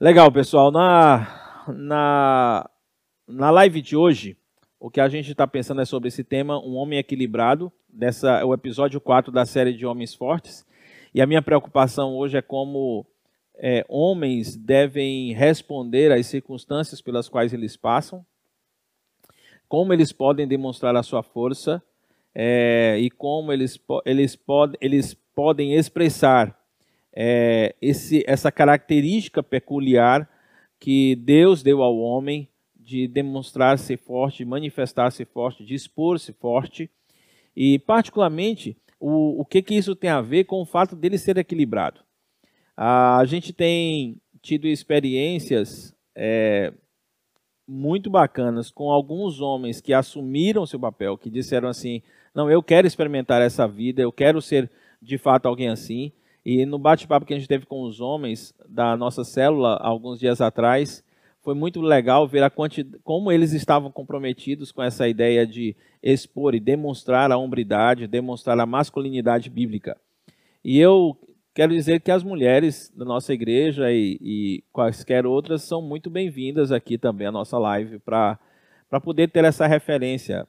Legal, pessoal. Na, na, na live de hoje, o que a gente está pensando é sobre esse tema, um homem equilibrado, dessa, o episódio 4 da série de Homens Fortes. E a minha preocupação hoje é como é, homens devem responder às circunstâncias pelas quais eles passam, como eles podem demonstrar a sua força é, e como eles, eles, pod, eles podem expressar é, esse, essa característica peculiar que Deus deu ao homem de demonstrar-se forte, manifestar-se forte, de expor-se forte. E, particularmente, o, o que, que isso tem a ver com o fato dele ser equilibrado. A gente tem tido experiências é, muito bacanas com alguns homens que assumiram seu papel, que disseram assim: não, eu quero experimentar essa vida, eu quero ser de fato alguém assim. E no bate-papo que a gente teve com os homens da nossa célula alguns dias atrás, foi muito legal ver a como eles estavam comprometidos com essa ideia de expor e demonstrar a hombridade, demonstrar a masculinidade bíblica. E eu Quero dizer que as mulheres da nossa igreja e, e quaisquer outras são muito bem-vindas aqui também à nossa live para poder ter essa referência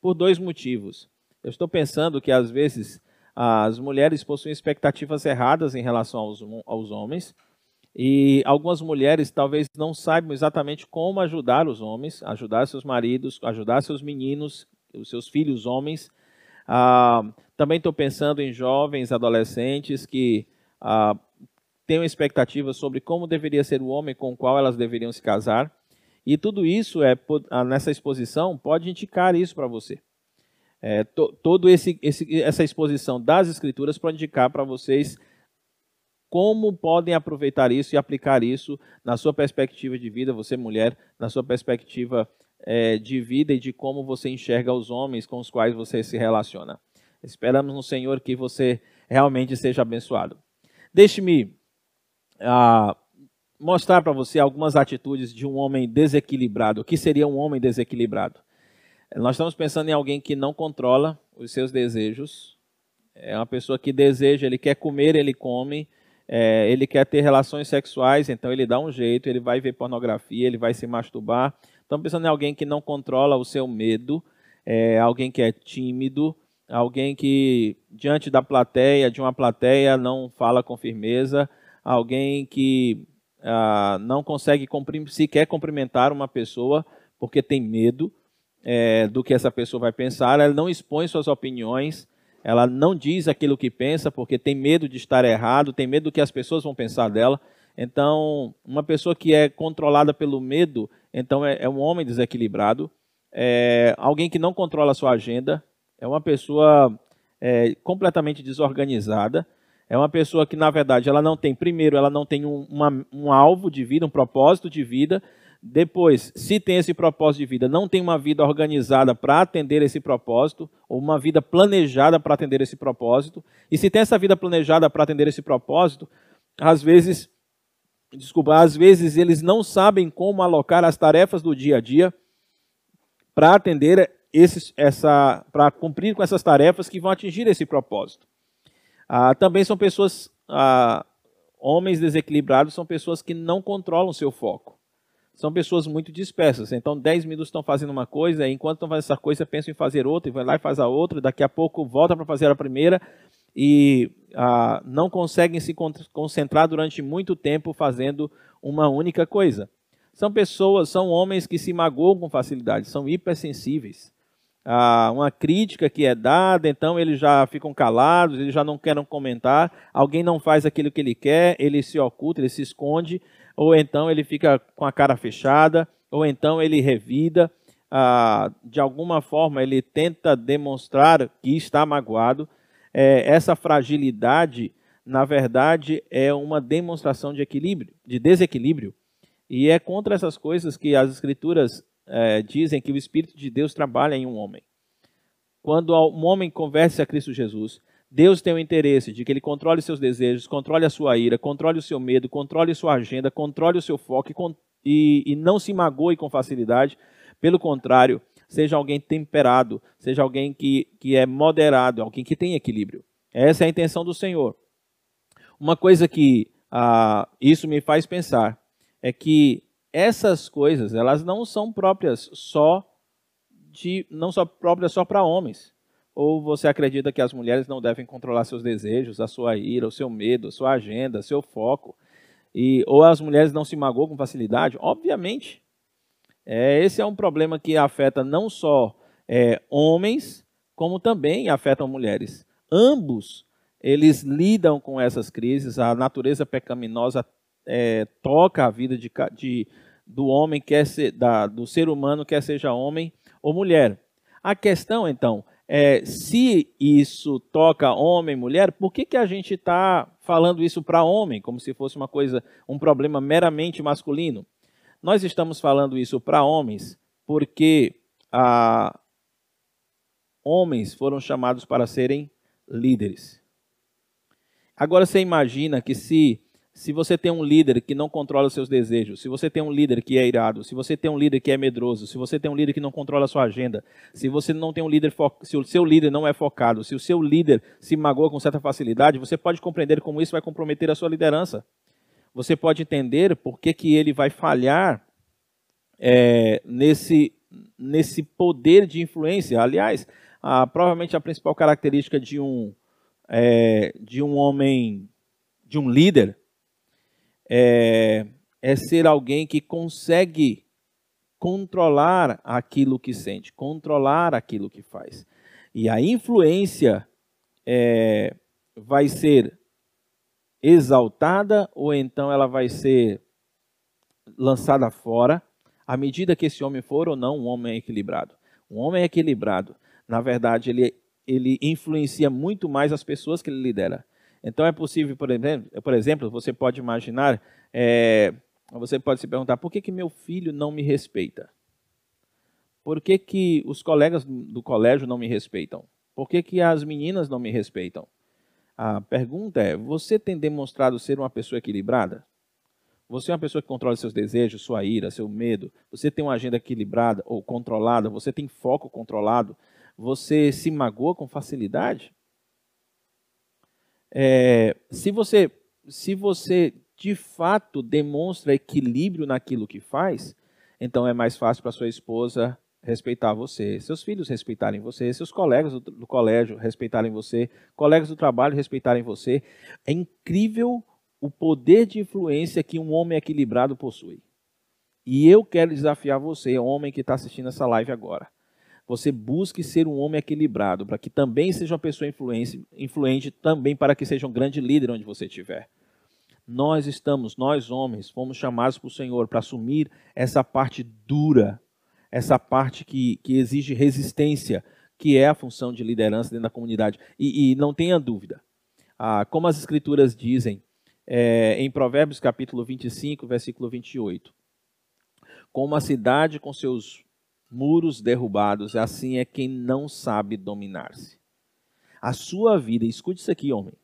por dois motivos. Eu estou pensando que às vezes as mulheres possuem expectativas erradas em relação aos, aos homens e algumas mulheres talvez não saibam exatamente como ajudar os homens, ajudar seus maridos, ajudar seus meninos, os seus filhos homens ah, também estou pensando em jovens, adolescentes que ah, têm expectativas sobre como deveria ser o homem com o qual elas deveriam se casar. E tudo isso é ah, nessa exposição pode indicar isso para você. É, to, todo esse, esse, essa exposição das escrituras pode indicar para vocês como podem aproveitar isso e aplicar isso na sua perspectiva de vida, você mulher, na sua perspectiva é, de vida e de como você enxerga os homens com os quais você se relaciona. Esperamos no Senhor que você realmente seja abençoado. Deixe-me ah, mostrar para você algumas atitudes de um homem desequilibrado. O que seria um homem desequilibrado? Nós estamos pensando em alguém que não controla os seus desejos. É uma pessoa que deseja, ele quer comer, ele come. É, ele quer ter relações sexuais, então ele dá um jeito, ele vai ver pornografia, ele vai se masturbar, Estamos pensando em alguém que não controla o seu medo, é, alguém que é tímido, alguém que, diante da plateia, de uma plateia, não fala com firmeza, alguém que ah, não consegue sequer cumprimentar uma pessoa porque tem medo é, do que essa pessoa vai pensar, ela não expõe suas opiniões, ela não diz aquilo que pensa porque tem medo de estar errado, tem medo do que as pessoas vão pensar dela. Então, uma pessoa que é controlada pelo medo, então é, é um homem desequilibrado, é alguém que não controla a sua agenda, é uma pessoa é, completamente desorganizada, é uma pessoa que, na verdade, ela não tem, primeiro, ela não tem um, uma, um alvo de vida, um propósito de vida, depois, se tem esse propósito de vida, não tem uma vida organizada para atender esse propósito, ou uma vida planejada para atender esse propósito. E se tem essa vida planejada para atender esse propósito, às vezes desculpa, às vezes eles não sabem como alocar as tarefas do dia a dia para atender esses, essa, para cumprir com essas tarefas que vão atingir esse propósito. Ah, também são pessoas, ah, homens desequilibrados são pessoas que não controlam seu foco. São pessoas muito dispersas. Então, 10 minutos estão fazendo uma coisa, enquanto estão fazendo essa coisa, pensam em fazer outra, e vai lá e faz a outra, daqui a pouco volta para fazer a primeira, e ah, não conseguem se concentrar durante muito tempo fazendo uma única coisa. São pessoas, são homens que se magoam com facilidade, são hipersensíveis. Ah, uma crítica que é dada, então eles já ficam calados, eles já não querem comentar. Alguém não faz aquilo que ele quer, ele se oculta, ele se esconde, ou então ele fica com a cara fechada, ou então ele revida. Ah, de alguma forma ele tenta demonstrar que está magoado é, essa fragilidade, na verdade, é uma demonstração de equilíbrio, de desequilíbrio. E é contra essas coisas que as escrituras é, dizem que o Espírito de Deus trabalha em um homem. Quando um homem converse a Cristo Jesus, Deus tem o interesse de que ele controle seus desejos, controle a sua ira, controle o seu medo, controle sua agenda, controle o seu foco e, e, não se magoe com facilidade. Pelo contrário, seja alguém temperado, seja alguém que, que é moderado, alguém que tem equilíbrio. Essa é a intenção do Senhor. Uma coisa que ah, isso me faz pensar é que essas coisas, elas não são próprias só de não são próprias só para homens. Ou você acredita que as mulheres não devem controlar seus desejos, a sua ira, o seu medo, a sua agenda, seu foco? E, ou as mulheres não se magoam com facilidade? Obviamente. É, esse é um problema que afeta não só é, homens, como também afetam mulheres. Ambos, eles lidam com essas crises, a natureza pecaminosa é, toca a vida de, de, do homem, quer ser, da, do ser humano, quer seja homem ou mulher. A questão, então, é se isso toca homem e mulher, por que, que a gente está falando isso para homem, como se fosse uma coisa, um problema meramente masculino? Nós estamos falando isso para homens porque ah, homens foram chamados para serem líderes. Agora você imagina que se se você tem um líder que não controla os seus desejos, se você tem um líder que é irado, se você tem um líder que é medroso, se você tem um líder que não controla a sua agenda, se você não tem um líder, se o seu líder não é focado, se o seu líder se magoa com certa facilidade, você pode compreender como isso vai comprometer a sua liderança. Você pode entender por que, que ele vai falhar é, nesse, nesse poder de influência. Aliás, a, provavelmente a principal característica de um, é, de um homem, de um líder, é, é ser alguém que consegue controlar aquilo que sente, controlar aquilo que faz. E a influência é, vai ser exaltada ou então ela vai ser lançada fora à medida que esse homem for ou não um homem equilibrado. Um homem equilibrado, na verdade, ele, ele influencia muito mais as pessoas que ele lidera. Então é possível, por exemplo, por exemplo você pode imaginar, é, você pode se perguntar, por que, que meu filho não me respeita? Por que, que os colegas do colégio não me respeitam? Por que, que as meninas não me respeitam? A pergunta é: você tem demonstrado ser uma pessoa equilibrada? Você é uma pessoa que controla seus desejos, sua ira, seu medo? Você tem uma agenda equilibrada ou controlada? Você tem foco controlado? Você se magoa com facilidade? É, se você se você de fato demonstra equilíbrio naquilo que faz, então é mais fácil para sua esposa respeitar você, seus filhos respeitarem você, seus colegas do, do, colégio respeitarem você, colegas do trabalho respeitarem você. É incrível o poder de influência que um homem equilibrado possui. E eu quero desafiar você, homem que está assistindo essa live agora você busque ser um homem equilibrado, para que também seja uma pessoa influente, influente, também para que seja um grande líder onde você estiver. Nós estamos, nós homens, fomos chamados por Senhor para assumir essa parte dura, essa parte que, que exige resistência, que é a função de liderança dentro da comunidade. E, e não tenha dúvida, ah, como as Escrituras dizem é, em Provérbios capítulo 25, versículo 28, como a cidade com seus muros derrubados, assim é quem não sabe dominar-se. A sua vida, escute isso aqui, homem.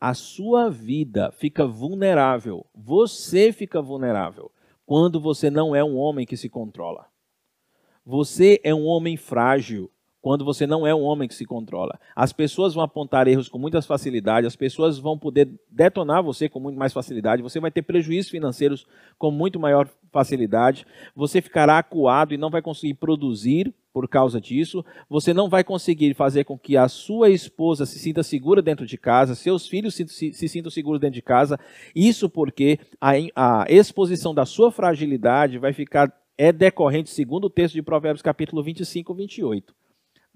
A sua vida fica vulnerável, você fica vulnerável quando você não é um homem que se controla. Você é um homem frágil quando você não é um homem que se controla. As pessoas vão apontar erros com muita facilidade, as pessoas vão poder detonar você com muito mais facilidade, você vai ter prejuízos financeiros com muito maior facilidade, você ficará acuado e não vai conseguir produzir por causa disso, você não vai conseguir fazer com que a sua esposa se sinta segura dentro de casa, seus filhos se, sintam seguros dentro de casa, isso porque a, a exposição da sua fragilidade vai ficar é decorrente, segundo o texto de Provérbios capítulo 25, 28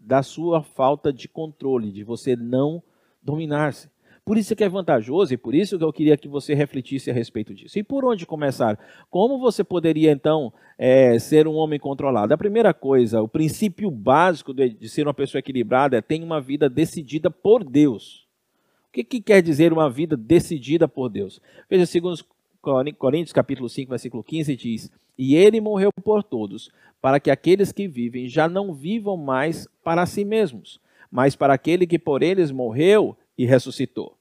da sua falta de controle, de você não dominar-se. Por isso que é vantajoso e por isso que eu queria que você refletisse a respeito disso. E por onde começar? Como você poderia, então, é, ser um homem controlado? A primeira coisa, o princípio básico de, de ser uma pessoa equilibrada é ter uma vida decidida por Deus. O que, que quer dizer uma vida decidida por Deus? Veja, segundo Coríntios capítulo 5, versículo 15, diz, E ele morreu por todos, para que aqueles que vivem já não vivam mais para si mesmos, mas para aquele que por eles morreu e ressuscitou.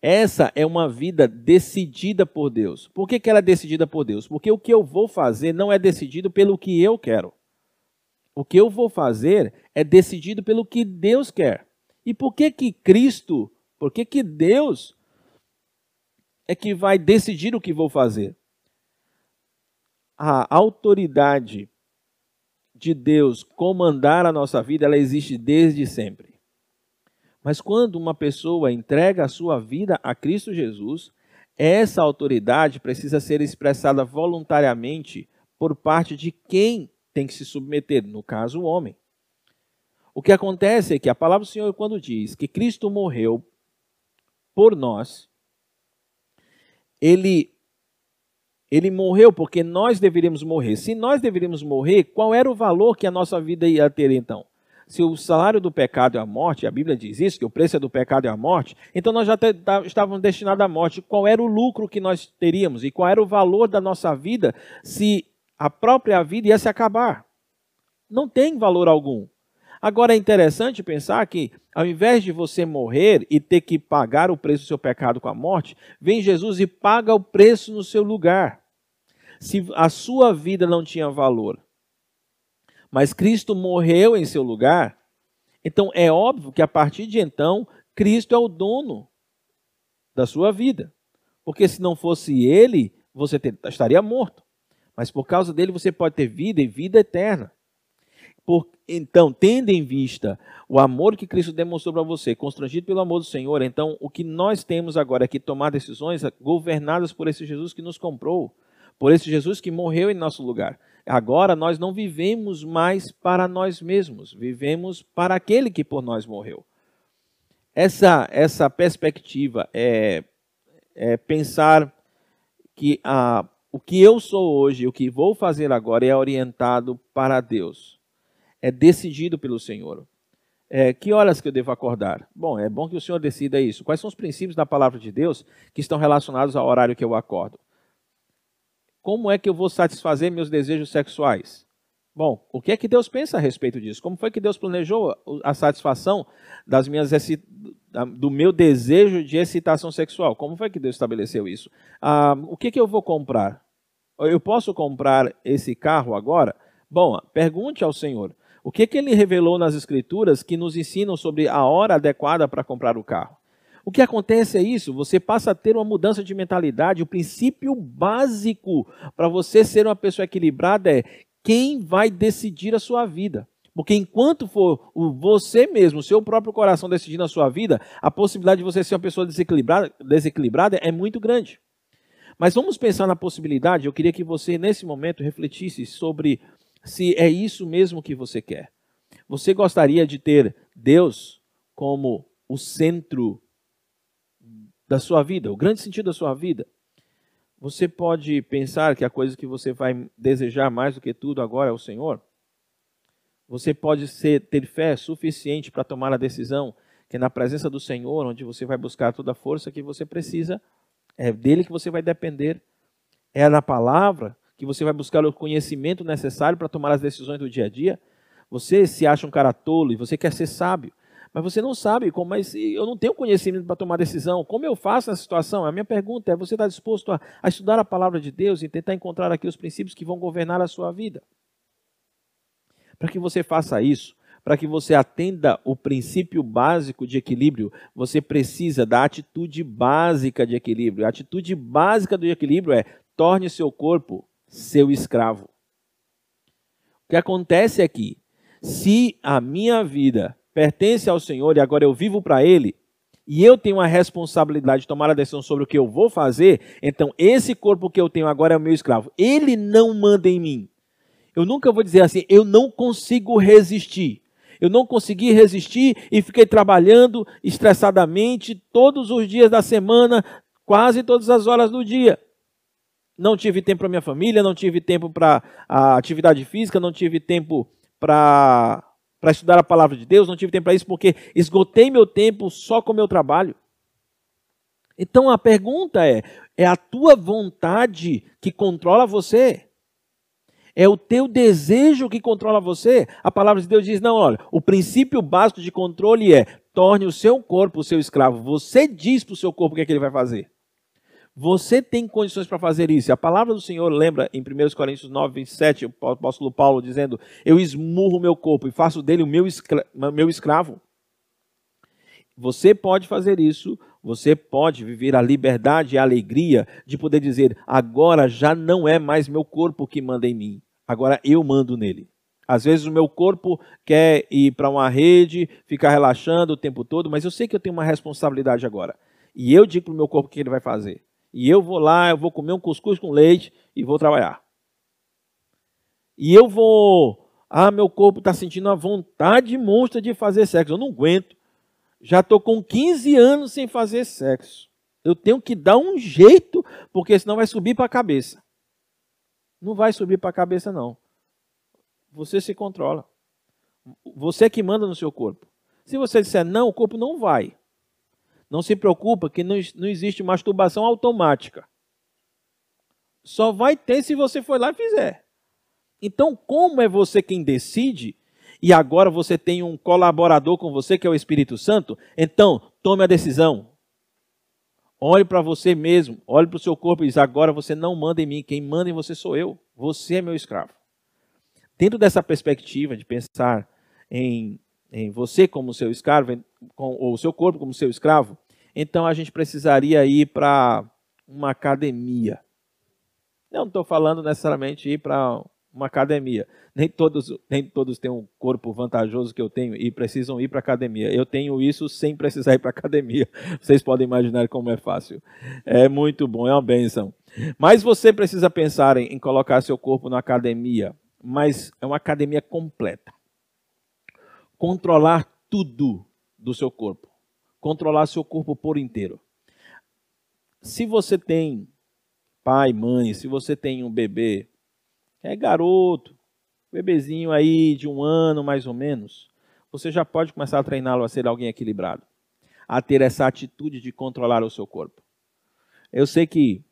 Essa é uma vida decidida por Deus. Por que, que ela é decidida por Deus? Porque o que eu vou fazer não é decidido pelo que eu quero. O que eu vou fazer é decidido pelo que Deus quer. E por que que Cristo, por que que Deus é que vai decidir o que vou fazer? a autoridade de Deus comandar a nossa vida, ela existe desde sempre. Mas quando uma pessoa entrega a sua vida a Cristo Jesus, essa autoridade precisa ser expressada voluntariamente por parte de quem tem que se submeter, no caso, o homem. O que acontece é que a palavra do Senhor, quando diz que Cristo morreu por nós, ele, ele morreu porque nós deveríamos morrer. Se nós deveríamos morrer, qual era o valor que a nossa vida ia ter então? Se o salário do pecado é a morte, a Bíblia diz isso, que o preço do pecado é a morte, então nós já estávamos destinados à morte. Qual era o lucro que nós teríamos e qual era o valor da nossa vida se a própria vida ia se acabar? Não tem valor algum. Agora é interessante pensar que, ao invés de você morrer e ter que pagar o preço do seu pecado com a morte, vem Jesus e paga o preço no seu lugar. Se a sua vida não tinha valor, mas Cristo morreu em seu lugar, então é óbvio que a partir de então, Cristo é o dono da sua vida. Porque se não fosse ele, você estaria morto. Mas por causa dele você pode ter vida e vida eterna. Por, então, tendo em vista o amor que Cristo demonstrou para você, constrangido pelo amor do Senhor, então o que nós temos agora é que tomar decisões governadas por esse Jesus que nos comprou, por esse Jesus que morreu em nosso lugar. Agora nós não vivemos mais para nós mesmos, vivemos para aquele que por nós morreu. Essa, essa perspectiva é, é pensar que a, o que eu sou hoje, o que vou fazer agora é orientado para Deus é decidido pelo Senhor. É, que horas que eu devo acordar? Bom, é bom que o Senhor decida isso. Quais são os princípios da palavra de Deus que estão relacionados ao horário que eu acordo? Como é que eu vou satisfazer meus desejos sexuais? Bom, o que é que Deus pensa a respeito disso? Como foi que Deus planejou a satisfação das minhas do meu desejo de excitação sexual? Como foi que Deus estabeleceu isso? Ah, o que, é que eu vou comprar? Eu posso comprar esse carro agora? Bom, pergunte ao Senhor. O que, que ele revelou nas Escrituras que nos ensinam sobre a hora adequada para comprar o carro? O que acontece é isso, você passa a ter uma mudança de mentalidade. O princípio básico para você ser uma pessoa equilibrada é quem vai decidir a sua vida. Porque enquanto for você mesmo, seu próprio coração decidindo a sua vida, a possibilidade de você ser uma pessoa desequilibrada, desequilibrada é muito grande. Mas vamos pensar na possibilidade, eu queria que você, nesse momento, refletisse sobre se é isso mesmo que você quer. Você gostaria de ter Deus como o centro da sua vida, o grande sentido da sua vida? Você pode pensar que a coisa que você vai desejar mais do que tudo agora é o Senhor? Você pode ser, ter fé suficiente para tomar a decisão que na presença do Senhor, onde você vai buscar toda a força que você precisa, é dele que você vai depender, é na palavra que você vai buscar o conhecimento necessário para tomar as decisões do dia a dia. Você se acha um cara tolo e você quer ser sábio, mas você não sabe como, mas eu não tenho conhecimento para tomar decisão. Como eu faço nessa situação? A minha pergunta é: você está disposto a, a estudar a palavra de Deus e tentar encontrar aqui os princípios que vão governar a sua vida? Para que você faça isso, para que você atenda o princípio básico de equilíbrio, você precisa da atitude básica de equilíbrio. A atitude básica do equilíbrio é torne seu corpo seu escravo. O que acontece é que, se a minha vida pertence ao Senhor e agora eu vivo para Ele, e eu tenho a responsabilidade de tomar a decisão sobre o que eu vou fazer, então esse corpo que eu tenho agora é o meu escravo. Ele não manda em mim. Eu nunca vou dizer assim, eu não consigo resistir. Eu não consegui resistir e fiquei trabalhando estressadamente todos os dias da semana, quase todas as horas do dia não tive tempo para minha família, não tive tempo para a atividade física, não tive tempo para estudar a palavra de Deus, não tive tempo para isso porque esgotei meu tempo só com o meu trabalho. Então a pergunta é: é a tua vontade que controla você? É o teu desejo que controla você? A palavra de Deus diz: não, olha, o princípio básico de controle é torne o seu corpo o seu escravo. Você diz para o seu corpo o que, é que ele vai fazer. Você tem condições para fazer isso. A palavra do Senhor lembra em 1 Coríntios 9, 27, o apóstolo Paulo dizendo: Eu esmurro o meu corpo e faço dele o meu, escra meu escravo. Você pode fazer isso, você pode viver a liberdade e a alegria de poder dizer: agora já não é mais meu corpo que manda em mim, agora eu mando nele. Às vezes o meu corpo quer ir para uma rede, ficar relaxando o tempo todo, mas eu sei que eu tenho uma responsabilidade agora. E eu digo para o meu corpo o que ele vai fazer. E eu vou lá, eu vou comer um cuscuz com leite e vou trabalhar. E eu vou. Ah, meu corpo está sentindo a vontade monstra de fazer sexo. Eu não aguento. Já estou com 15 anos sem fazer sexo. Eu tenho que dar um jeito, porque senão vai subir para a cabeça. Não vai subir para a cabeça, não. Você se controla. Você que manda no seu corpo. Se você disser não, o corpo não vai. Não se preocupa que não, não existe masturbação automática. Só vai ter se você for lá e fizer. Então, como é você quem decide, e agora você tem um colaborador com você, que é o Espírito Santo, então tome a decisão. Olhe para você mesmo, olhe para o seu corpo e diz: agora você não manda em mim, quem manda em você sou eu. Você é meu escravo. Dentro dessa perspectiva de pensar em, em você como seu escravo, com, o seu corpo como seu escravo, então a gente precisaria ir para uma academia. Não estou falando necessariamente ir para uma academia. Nem todos, nem todos têm um corpo vantajoso que eu tenho e precisam ir para academia. Eu tenho isso sem precisar ir para academia. Vocês podem imaginar como é fácil. É muito bom, é uma benção. Mas você precisa pensar em, em colocar seu corpo na academia mas é uma academia completa. Controlar tudo do seu corpo. Controlar seu corpo por inteiro. Se você tem pai, mãe, se você tem um bebê, é garoto, bebezinho aí de um ano mais ou menos, você já pode começar a treiná-lo a ser alguém equilibrado, a ter essa atitude de controlar o seu corpo. Eu sei que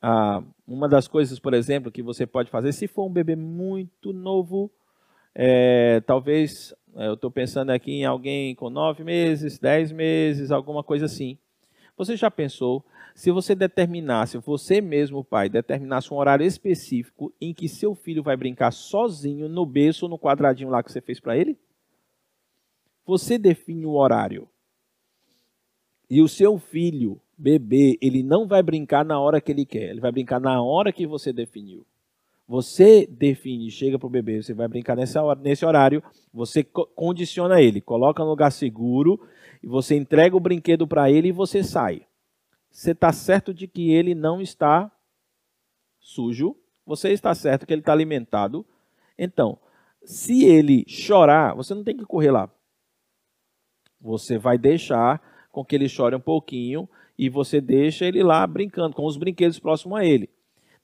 ah, uma das coisas, por exemplo, que você pode fazer, se for um bebê muito novo, é, talvez, é, eu estou pensando aqui em alguém com nove meses, dez meses, alguma coisa assim. Você já pensou se você determinasse, você mesmo, pai, determinasse um horário específico em que seu filho vai brincar sozinho no berço, no quadradinho lá que você fez para ele? Você define o horário. E o seu filho bebê, ele não vai brincar na hora que ele quer, ele vai brincar na hora que você definiu. Você define, chega para o bebê, você vai brincar nessa hora, nesse horário, você condiciona ele, coloca no lugar seguro, e você entrega o brinquedo para ele e você sai. Você está certo de que ele não está sujo, você está certo que ele está alimentado. Então, se ele chorar, você não tem que correr lá. Você vai deixar com que ele chore um pouquinho e você deixa ele lá brincando com os brinquedos próximos a ele.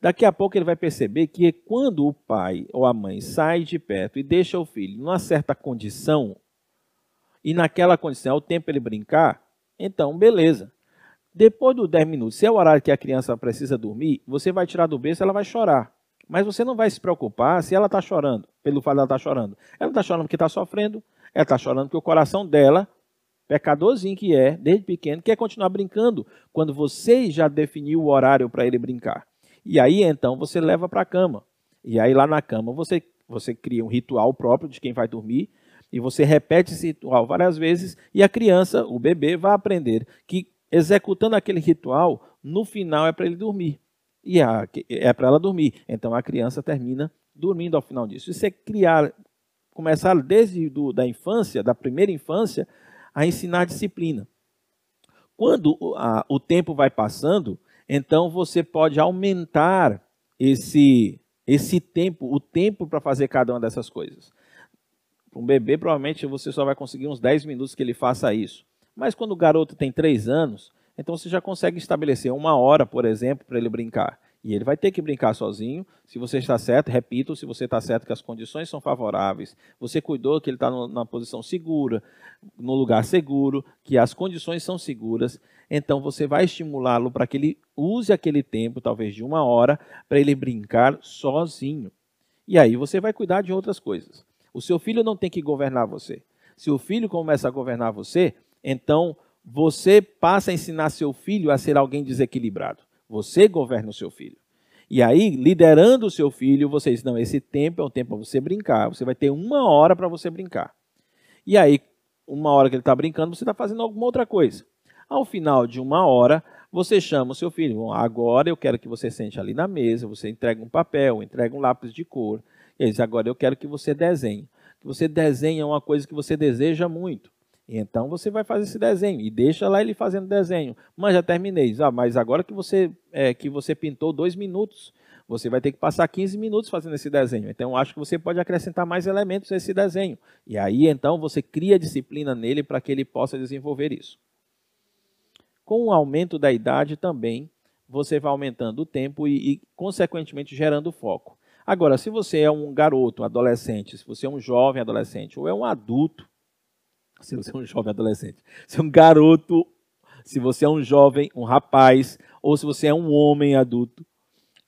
Daqui a pouco ele vai perceber que quando o pai ou a mãe sai de perto e deixa o filho numa certa condição, e naquela condição é o tempo ele brincar, então beleza. Depois dos 10 minutos, se é o horário que a criança precisa dormir, você vai tirar do berço, ela vai chorar. Mas você não vai se preocupar se ela está chorando, pelo fato de ela estar tá chorando. Ela está chorando porque está sofrendo, ela está chorando porque o coração dela pecadorzinho que é, desde pequeno, quer continuar brincando, quando você já definiu o horário para ele brincar. E aí então você leva para a cama. E aí lá na cama você, você cria um ritual próprio de quem vai dormir, e você repete esse ritual várias vezes, e a criança, o bebê, vai aprender que executando aquele ritual, no final é para ele dormir. E é para ela dormir. Então a criança termina dormindo ao final disso. Isso é criar, começar desde do, da infância, da primeira infância, a ensinar disciplina. Quando a, o tempo vai passando, então você pode aumentar esse, esse tempo, o tempo para fazer cada uma dessas coisas. Um bebê, provavelmente você só vai conseguir uns 10 minutos que ele faça isso. Mas quando o garoto tem 3 anos, então você já consegue estabelecer uma hora, por exemplo, para ele brincar. E ele vai ter que brincar sozinho. Se você está certo, repito, se você está certo que as condições são favoráveis, você cuidou que ele está na posição segura, no lugar seguro, que as condições são seguras, então você vai estimulá-lo para que ele use aquele tempo, talvez de uma hora, para ele brincar sozinho. E aí você vai cuidar de outras coisas. O seu filho não tem que governar você. Se o filho começa a governar você, então você passa a ensinar seu filho a ser alguém desequilibrado. Você governa o seu filho. E aí, liderando o seu filho, você diz: não, esse tempo é um tempo para você brincar. Você vai ter uma hora para você brincar. E aí, uma hora que ele está brincando, você está fazendo alguma outra coisa. Ao final de uma hora, você chama o seu filho. Bom, agora eu quero que você sente ali na mesa, você entrega um papel, entrega um lápis de cor. E diz, agora eu quero que você desenhe. Que você desenhe uma coisa que você deseja muito. Então você vai fazer esse desenho e deixa lá ele fazendo desenho. Mas já terminei. Ah, mas agora que você é, que você pintou dois minutos, você vai ter que passar 15 minutos fazendo esse desenho. Então acho que você pode acrescentar mais elementos a esse desenho. E aí então você cria disciplina nele para que ele possa desenvolver isso. Com o aumento da idade também você vai aumentando o tempo e, e consequentemente gerando foco. Agora, se você é um garoto, adolescente, se você é um jovem adolescente ou é um adulto, se você é um jovem adolescente, se é um garoto, se você é um jovem, um rapaz, ou se você é um homem adulto.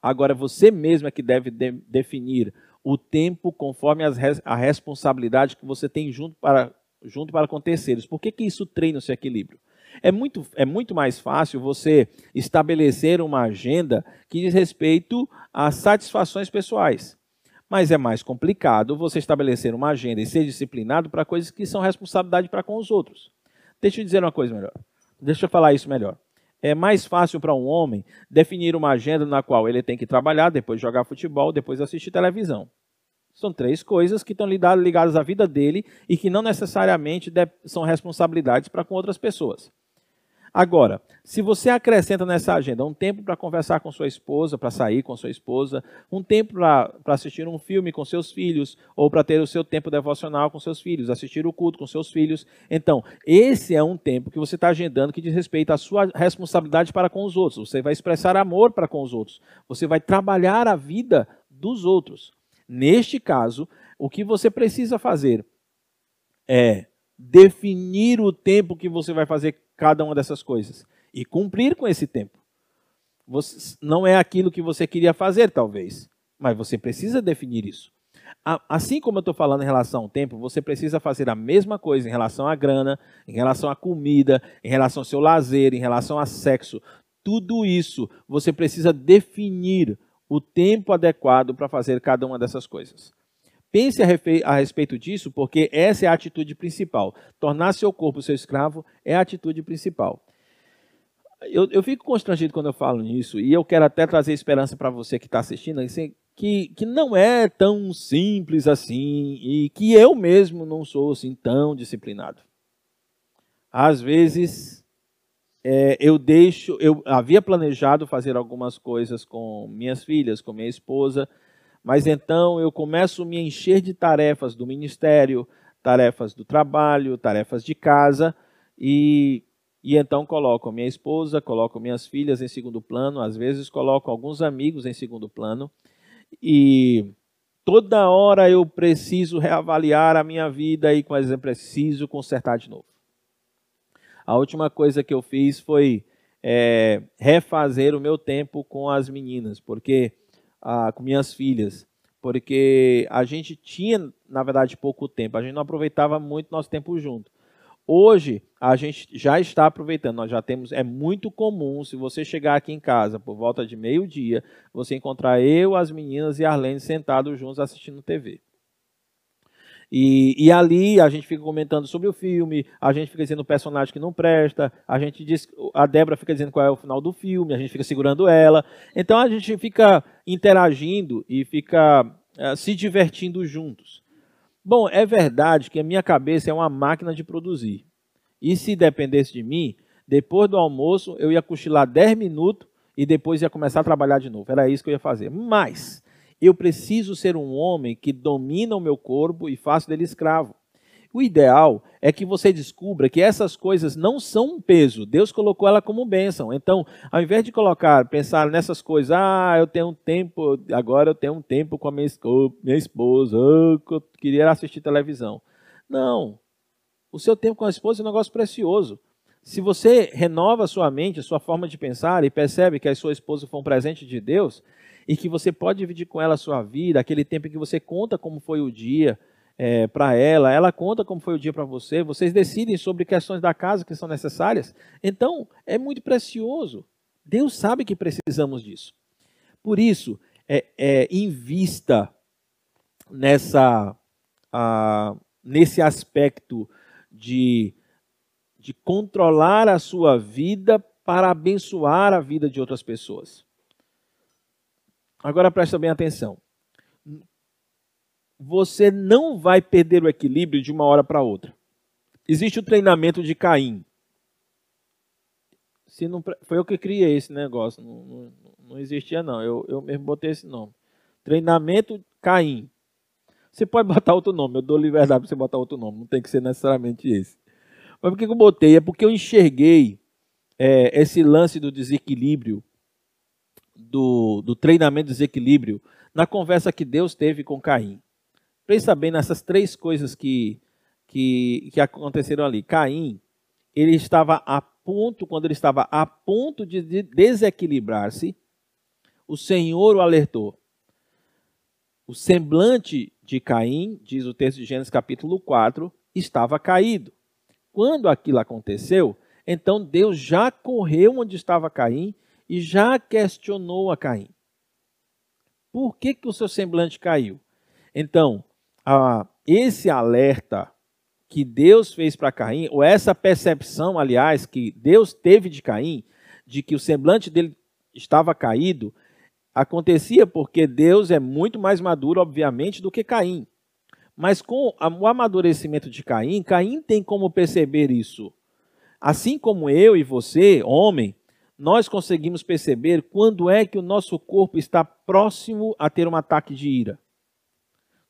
Agora você mesmo é que deve de definir o tempo conforme res a responsabilidade que você tem junto para, junto para com. Por que, que isso treina o seu equilíbrio? É muito, é muito mais fácil você estabelecer uma agenda que diz respeito às satisfações pessoais. Mas é mais complicado você estabelecer uma agenda e ser disciplinado para coisas que são responsabilidade para com os outros. Deixa eu dizer uma coisa melhor. Deixa eu falar isso melhor. É mais fácil para um homem definir uma agenda na qual ele tem que trabalhar, depois jogar futebol, depois assistir televisão. São três coisas que estão ligadas à vida dele e que não necessariamente são responsabilidades para com outras pessoas. Agora, se você acrescenta nessa agenda um tempo para conversar com sua esposa, para sair com sua esposa, um tempo para assistir um filme com seus filhos, ou para ter o seu tempo devocional com seus filhos, assistir o culto com seus filhos, então, esse é um tempo que você está agendando que diz respeito à sua responsabilidade para com os outros. Você vai expressar amor para com os outros. Você vai trabalhar a vida dos outros. Neste caso, o que você precisa fazer é definir o tempo que você vai fazer cada uma dessas coisas e cumprir com esse tempo. Você, não é aquilo que você queria fazer, talvez, mas você precisa definir isso. Assim como eu estou falando em relação ao tempo, você precisa fazer a mesma coisa em relação à grana, em relação à comida, em relação ao seu lazer, em relação a sexo. Tudo isso você precisa definir o tempo adequado para fazer cada uma dessas coisas. Pense a, respeito disso, porque essa é a atitude principal. Tornar seu corpo seu escravo é a atitude principal. Eu, eu fico constrangido quando eu falo nisso, e eu quero até trazer esperança para você que está assistindo, assim, que, que não é tão simples assim, e que eu mesmo não sou assim tão disciplinado. Às vezes, é, eu deixo, eu havia planejado fazer algumas coisas com minhas filhas, com minha esposa, mas então eu começo a me encher de tarefas do ministério, tarefas do trabalho, tarefas de casa, e, e então coloco minha esposa, coloco minhas filhas em segundo plano, às vezes coloco alguns amigos em segundo plano, e toda hora eu preciso reavaliar a minha vida e, por exemplo, preciso consertar de novo. A última coisa que eu fiz foi é, refazer o meu tempo com as meninas, porque ah, com minhas filhas, porque a gente tinha, na verdade, pouco tempo, a gente não aproveitava muito nosso tempo junto. Hoje a gente já está aproveitando, nós já temos, é muito comum se você chegar aqui em casa por volta de meio-dia, você encontrar eu, as meninas e a Arlene sentados juntos assistindo TV. E, e, ali a gente fica comentando sobre o filme, a gente fica dizendo o personagem que não presta, a gente diz, a Débora fica dizendo qual é o final do filme, a gente fica segurando ela. Então a gente fica interagindo e fica uh, se divertindo juntos. Bom, é verdade que a minha cabeça é uma máquina de produzir. E se dependesse de mim, depois do almoço eu ia cochilar 10 minutos e depois ia começar a trabalhar de novo. Era isso que eu ia fazer. Mas eu preciso ser um homem que domina o meu corpo e faço dele escravo. O ideal é que você descubra que essas coisas não são um peso. Deus colocou ela como bênção. Então, ao invés de colocar, pensar nessas coisas, ah, eu tenho um tempo, agora eu tenho um tempo com a minha, esposa, oh, eu queria assistir televisão. Não. O seu tempo com a esposa é um negócio precioso. Se você renova a sua mente, a sua forma de pensar e percebe que a sua esposa foi um presente de Deus, e que você pode dividir com ela a sua vida, aquele tempo em que você conta como foi o dia é, para ela, ela conta como foi o dia para você, vocês decidem sobre questões da casa que são necessárias. Então, é muito precioso. Deus sabe que precisamos disso. Por isso, é, é, invista nessa, nesse aspecto de, de controlar a sua vida para abençoar a vida de outras pessoas. Agora presta bem atenção. Você não vai perder o equilíbrio de uma hora para outra. Existe o treinamento de Caim. Se não, foi eu que criei esse negócio, não, não, não existia não, eu, eu mesmo botei esse nome. Treinamento Caim. Você pode botar outro nome, eu dou liberdade para você botar outro nome, não tem que ser necessariamente esse. Mas por que eu botei? É porque eu enxerguei é, esse lance do desequilíbrio, do, do treinamento de desequilíbrio, na conversa que Deus teve com Caim. Pensa bem nessas três coisas que, que, que aconteceram ali. Caim, ele estava a ponto, quando ele estava a ponto de desequilibrar-se, o Senhor o alertou. O semblante de Caim, diz o texto de Gênesis capítulo 4, estava caído. Quando aquilo aconteceu, então Deus já correu onde estava Caim e já questionou a Caim. Por que, que o seu semblante caiu? Então, a, esse alerta que Deus fez para Caim, ou essa percepção, aliás, que Deus teve de Caim, de que o semblante dele estava caído, acontecia porque Deus é muito mais maduro, obviamente, do que Caim. Mas com o amadurecimento de Caim, Caim tem como perceber isso. Assim como eu e você, homem, nós conseguimos perceber quando é que o nosso corpo está próximo a ter um ataque de ira.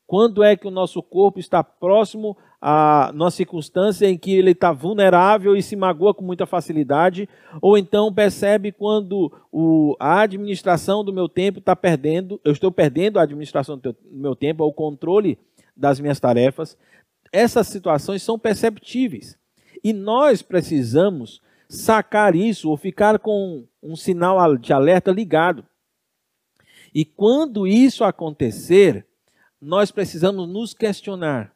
Quando é que o nosso corpo está próximo a uma circunstância em que ele está vulnerável e se magoa com muita facilidade, ou então percebe quando o, a administração do meu tempo está perdendo, eu estou perdendo a administração do meu tempo, o controle das minhas tarefas. Essas situações são perceptíveis. E nós precisamos sacar isso ou ficar com um sinal de alerta ligado. E quando isso acontecer, nós precisamos nos questionar.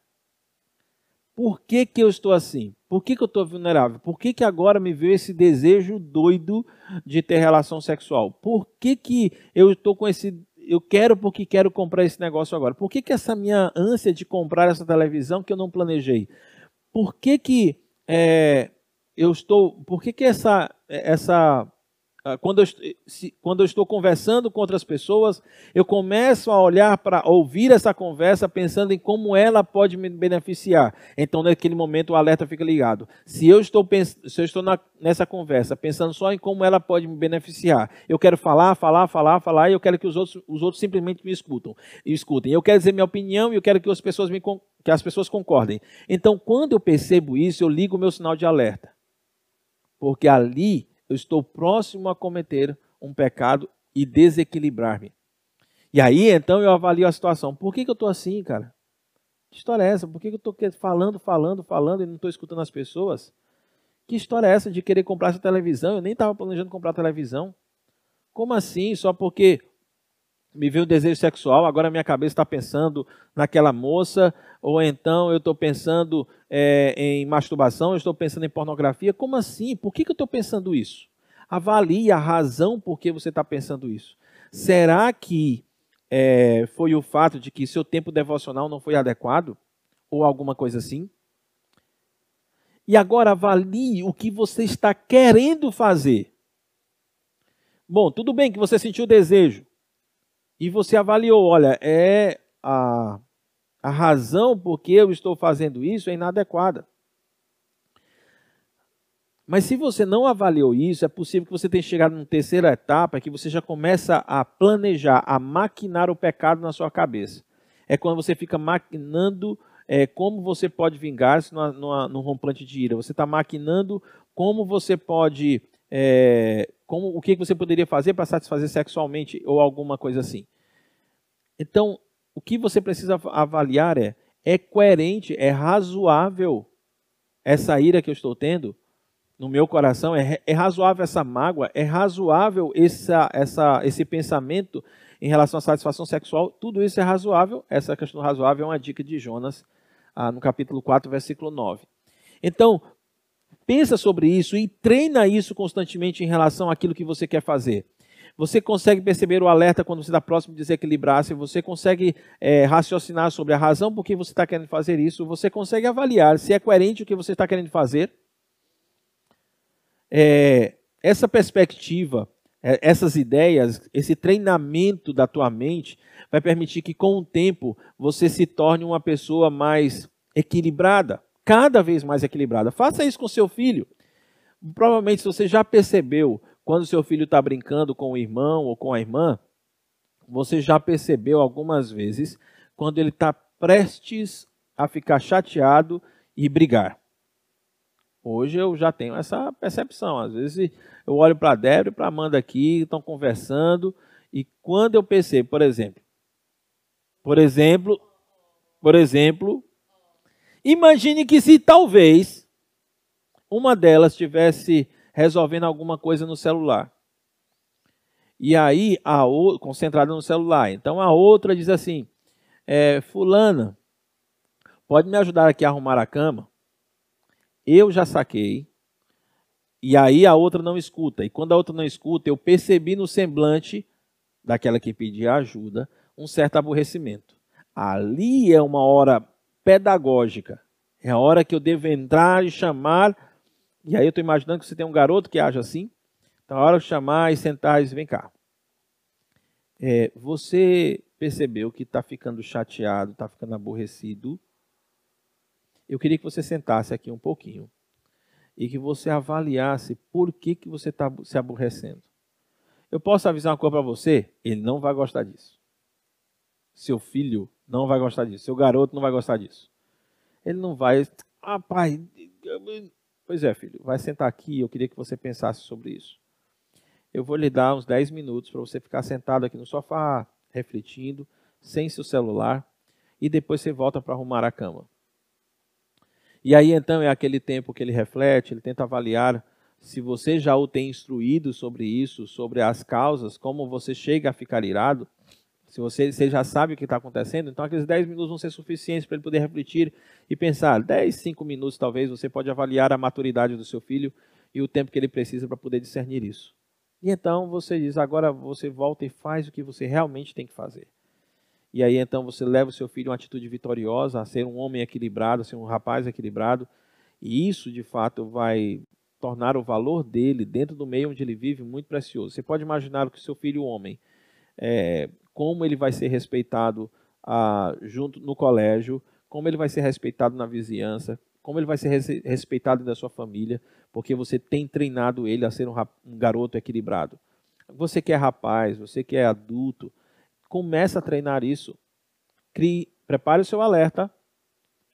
Por que, que eu estou assim? Por que, que eu estou vulnerável? Por que, que agora me veio esse desejo doido de ter relação sexual? Por que, que eu estou com esse. Eu quero porque quero comprar esse negócio agora. Por que, que essa minha ânsia de comprar essa televisão que eu não planejei? Por que, que é, eu estou. Por que, que essa, essa ah, quando eu, quando eu estou conversando com outras pessoas, eu começo a olhar para ouvir essa conversa pensando em como ela pode me beneficiar. Então, naquele momento, o alerta fica ligado. Se eu estou, se eu estou na, nessa conversa pensando só em como ela pode me beneficiar, eu quero falar, falar, falar, falar, e eu quero que os outros, os outros simplesmente me escutam, escutem. Eu quero dizer minha opinião e eu quero que as pessoas, me, que as pessoas concordem. Então, quando eu percebo isso, eu ligo o meu sinal de alerta. Porque ali eu estou próximo a cometer um pecado e desequilibrar-me. E aí, então, eu avalio a situação. Por que, que eu estou assim, cara? Que história é essa? Por que, que eu estou falando, falando, falando e não estou escutando as pessoas? Que história é essa de querer comprar essa televisão? Eu nem estava planejando comprar televisão. Como assim? Só porque me veio um desejo sexual, agora minha cabeça está pensando naquela moça, ou então eu estou pensando é, em masturbação, eu estou pensando em pornografia. Como assim? Por que, que eu estou pensando isso? Avalie a razão por que você está pensando isso. Será que é, foi o fato de que seu tempo devocional não foi adequado? Ou alguma coisa assim? E agora avalie o que você está querendo fazer. Bom, tudo bem que você sentiu desejo e você avaliou, olha, é a, a razão por que eu estou fazendo isso é inadequada. Mas se você não avaliou isso, é possível que você tenha chegado numa terceira etapa que você já começa a planejar, a maquinar o pecado na sua cabeça. É quando você fica maquinando é, como você pode vingar-se num rompante de ira. Você está maquinando como você pode é, como, o que você poderia fazer para satisfazer sexualmente ou alguma coisa assim. Então, o que você precisa avaliar é: é coerente, é razoável essa ira que eu estou tendo no meu coração? É, é razoável essa mágoa? É razoável essa, essa, esse pensamento em relação à satisfação sexual? Tudo isso é razoável. Essa questão razoável é uma dica de Jonas ah, no capítulo 4, versículo 9. Então, pensa sobre isso e treina isso constantemente em relação àquilo que você quer fazer. Você consegue perceber o alerta quando você está próximo de desequilibrar-se? Você consegue é, raciocinar sobre a razão por que você está querendo fazer isso? Você consegue avaliar se é coerente o que você está querendo fazer? É, essa perspectiva, é, essas ideias, esse treinamento da tua mente vai permitir que com o tempo você se torne uma pessoa mais equilibrada, cada vez mais equilibrada. Faça isso com seu filho. Provavelmente, se você já percebeu quando seu filho está brincando com o irmão ou com a irmã, você já percebeu algumas vezes quando ele está prestes a ficar chateado e brigar. Hoje eu já tenho essa percepção. Às vezes eu olho para a Débora e para a Amanda aqui, estão conversando, e quando eu percebo, por exemplo, por exemplo, por exemplo, imagine que se talvez uma delas estivesse resolvendo alguma coisa no celular. E aí, a outra, concentrada no celular. Então a outra diz assim: é, Fulana, pode me ajudar aqui a arrumar a cama? Eu já saquei. E aí a outra não escuta. E quando a outra não escuta, eu percebi no semblante daquela que pedia ajuda um certo aborrecimento. Ali é uma hora pedagógica. É a hora que eu devo entrar e chamar. E aí eu estou imaginando que você tem um garoto que age assim. Então é a hora de chamar e sentar e dizer, vem cá. É, você percebeu que está ficando chateado, está ficando aborrecido. Eu queria que você sentasse aqui um pouquinho e que você avaliasse por que, que você está se aborrecendo. Eu posso avisar uma coisa para você? Ele não vai gostar disso. Seu filho não vai gostar disso. Seu garoto não vai gostar disso. Ele não vai. Ah, pai. Pois é, filho. Vai sentar aqui. Eu queria que você pensasse sobre isso. Eu vou lhe dar uns 10 minutos para você ficar sentado aqui no sofá, refletindo, sem seu celular. E depois você volta para arrumar a cama. E aí então é aquele tempo que ele reflete, ele tenta avaliar se você já o tem instruído sobre isso, sobre as causas, como você chega a ficar irado. Se você, você já sabe o que está acontecendo, então aqueles 10 minutos vão ser suficientes para ele poder refletir e pensar. 10, 5 minutos talvez, você pode avaliar a maturidade do seu filho e o tempo que ele precisa para poder discernir isso. E então você diz, agora você volta e faz o que você realmente tem que fazer. E aí então você leva o seu filho a uma atitude vitoriosa, a ser um homem equilibrado, a ser um rapaz equilibrado. E isso, de fato, vai tornar o valor dele dentro do meio onde ele vive muito precioso. Você pode imaginar que o seu filho homem é, como ele vai ser respeitado ah, junto no colégio, como ele vai ser respeitado na vizinhança, como ele vai ser respeitado da sua família, porque você tem treinado ele a ser um, um garoto equilibrado. Você que é rapaz, você que é adulto, começa a treinar isso. Crie, prepare o seu alerta,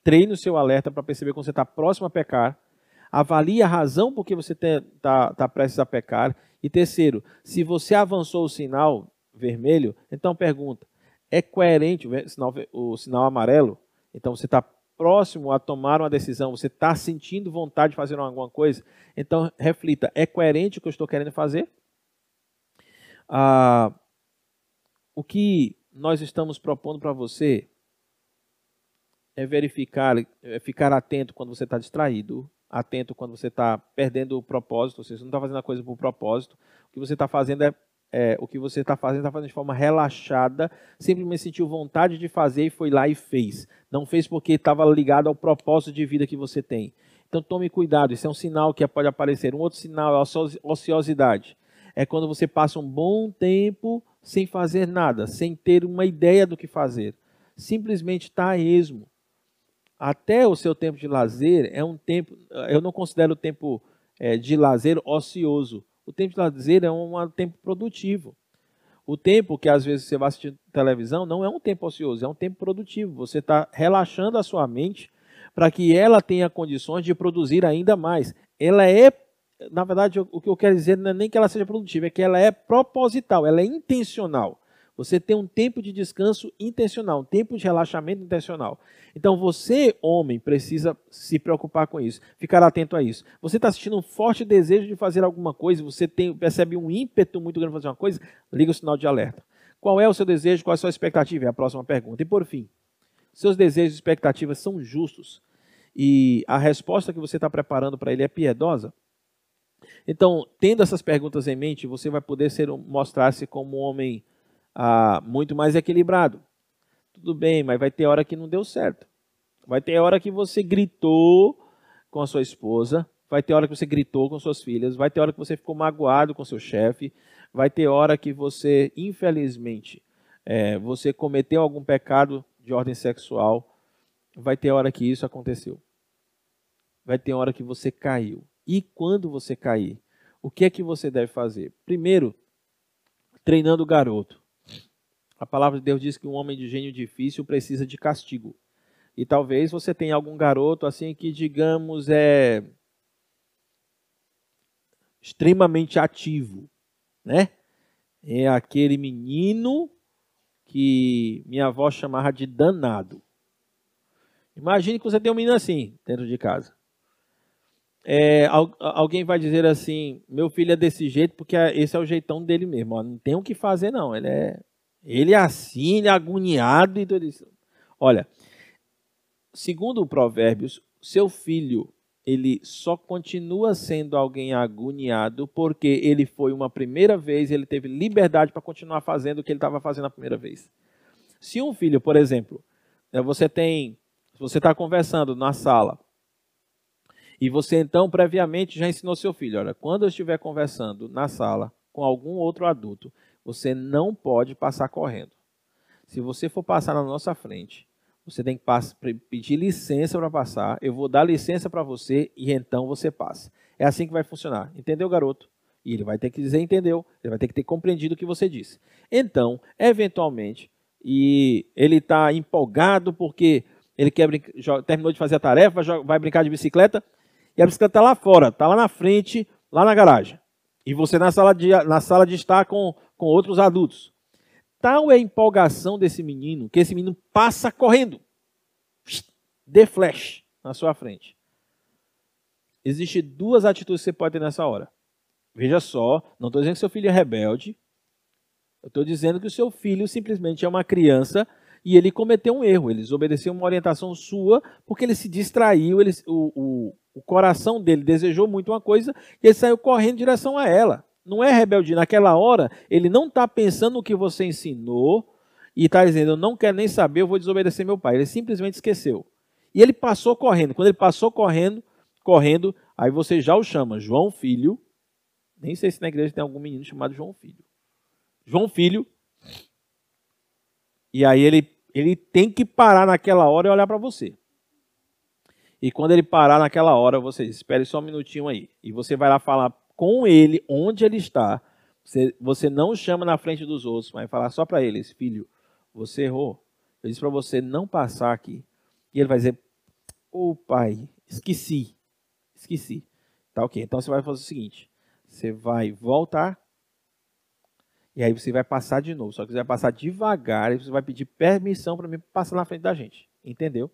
treine o seu alerta para perceber quando você está próximo a pecar, avalie a razão por que você está tá prestes a pecar. E terceiro, se você avançou o sinal, vermelho, então pergunta: é coerente o sinal, o sinal amarelo? Então você está próximo a tomar uma decisão, você está sentindo vontade de fazer alguma coisa, então reflita: é coerente o que eu estou querendo fazer? Ah, o que nós estamos propondo para você é verificar, é ficar atento quando você está distraído, atento quando você está perdendo o propósito, ou seja, você não está fazendo a coisa por propósito, o que você está fazendo é é, o que você está fazendo, está fazendo de forma relaxada, simplesmente sentiu vontade de fazer e foi lá e fez. Não fez porque estava ligado ao propósito de vida que você tem. Então tome cuidado, isso é um sinal que pode aparecer. Um outro sinal é a ociosidade. É quando você passa um bom tempo sem fazer nada, sem ter uma ideia do que fazer. Simplesmente está esmo. Até o seu tempo de lazer é um tempo, eu não considero o tempo é, de lazer ocioso o tempo de lazer é um tempo produtivo. O tempo que às vezes você vai assistir televisão não é um tempo ocioso, é um tempo produtivo. Você está relaxando a sua mente para que ela tenha condições de produzir ainda mais. Ela é, na verdade, o que eu quero dizer não é nem que ela seja produtiva, é que ela é proposital, ela é intencional. Você tem um tempo de descanso intencional, um tempo de relaxamento intencional. Então você, homem, precisa se preocupar com isso, ficar atento a isso. Você está sentindo um forte desejo de fazer alguma coisa, você tem, percebe um ímpeto muito grande de fazer uma coisa, liga o sinal de alerta. Qual é o seu desejo, qual é a sua expectativa? É a próxima pergunta. E por fim, seus desejos e expectativas são justos e a resposta que você está preparando para ele é piedosa? Então, tendo essas perguntas em mente, você vai poder ser mostrar-se como um homem ah, muito mais equilibrado. Tudo bem, mas vai ter hora que não deu certo. Vai ter hora que você gritou com a sua esposa, vai ter hora que você gritou com suas filhas, vai ter hora que você ficou magoado com seu chefe, vai ter hora que você, infelizmente, é, você cometeu algum pecado de ordem sexual, vai ter hora que isso aconteceu. Vai ter hora que você caiu. E quando você cair, o que é que você deve fazer? Primeiro, treinando o garoto. A palavra de Deus diz que um homem de gênio difícil precisa de castigo. E talvez você tenha algum garoto assim que, digamos, é extremamente ativo, né? É aquele menino que minha avó chamava de danado. Imagine que você tem um menino assim dentro de casa. É, alguém vai dizer assim: meu filho é desse jeito porque esse é o jeitão dele mesmo. Ó, não tem o que fazer, não. Ele é, ele é assim, ele é agoniado e tudo isso. Olha, segundo o Provérbios, seu filho ele só continua sendo alguém agoniado porque ele foi uma primeira vez, ele teve liberdade para continuar fazendo o que ele estava fazendo a primeira vez. Se um filho, por exemplo, né, você tem, você está conversando na sala e você então previamente já ensinou seu filho, olha, quando eu estiver conversando na sala com algum outro adulto, você não pode passar correndo. Se você for passar na nossa frente, você tem que passar, pedir licença para passar, eu vou dar licença para você e então você passa. É assim que vai funcionar. Entendeu, garoto? E ele vai ter que dizer entendeu, ele vai ter que ter compreendido o que você disse. Então, eventualmente, e ele está empolgado porque ele quer terminou de fazer a tarefa, vai brincar de bicicleta, e a bicicleta está lá fora, está lá na frente, lá na garagem. E você na sala de, na sala de estar com, com outros adultos. Tal é a empolgação desse menino, que esse menino passa correndo. De flash na sua frente. Existem duas atitudes que você pode ter nessa hora. Veja só, não estou dizendo que seu filho é rebelde. Eu estou dizendo que o seu filho simplesmente é uma criança e ele cometeu um erro. Ele desobedeceu uma orientação sua porque ele se distraiu, ele, o, o, o coração dele desejou muito uma coisa e ele saiu correndo em direção a ela. Não é rebeldia. Naquela hora, ele não está pensando no que você ensinou e está dizendo, eu não quero nem saber, eu vou desobedecer meu pai. Ele simplesmente esqueceu. E ele passou correndo. Quando ele passou correndo, correndo, aí você já o chama João Filho. Nem sei se na igreja tem algum menino chamado João Filho. João Filho. E aí ele ele tem que parar naquela hora e olhar para você. E quando ele parar naquela hora, você espere só um minutinho aí. E você vai lá falar com ele onde ele está. Você, você não chama na frente dos outros, mas falar só para eles, filho, você errou. Eu disse para você não passar aqui. E ele vai dizer, ô oh, pai, esqueci. Esqueci. Tá ok. Então você vai fazer o seguinte: você vai voltar e aí você vai passar de novo. Só que você vai passar devagar e você vai pedir permissão para mim passar na frente da gente. Entendeu?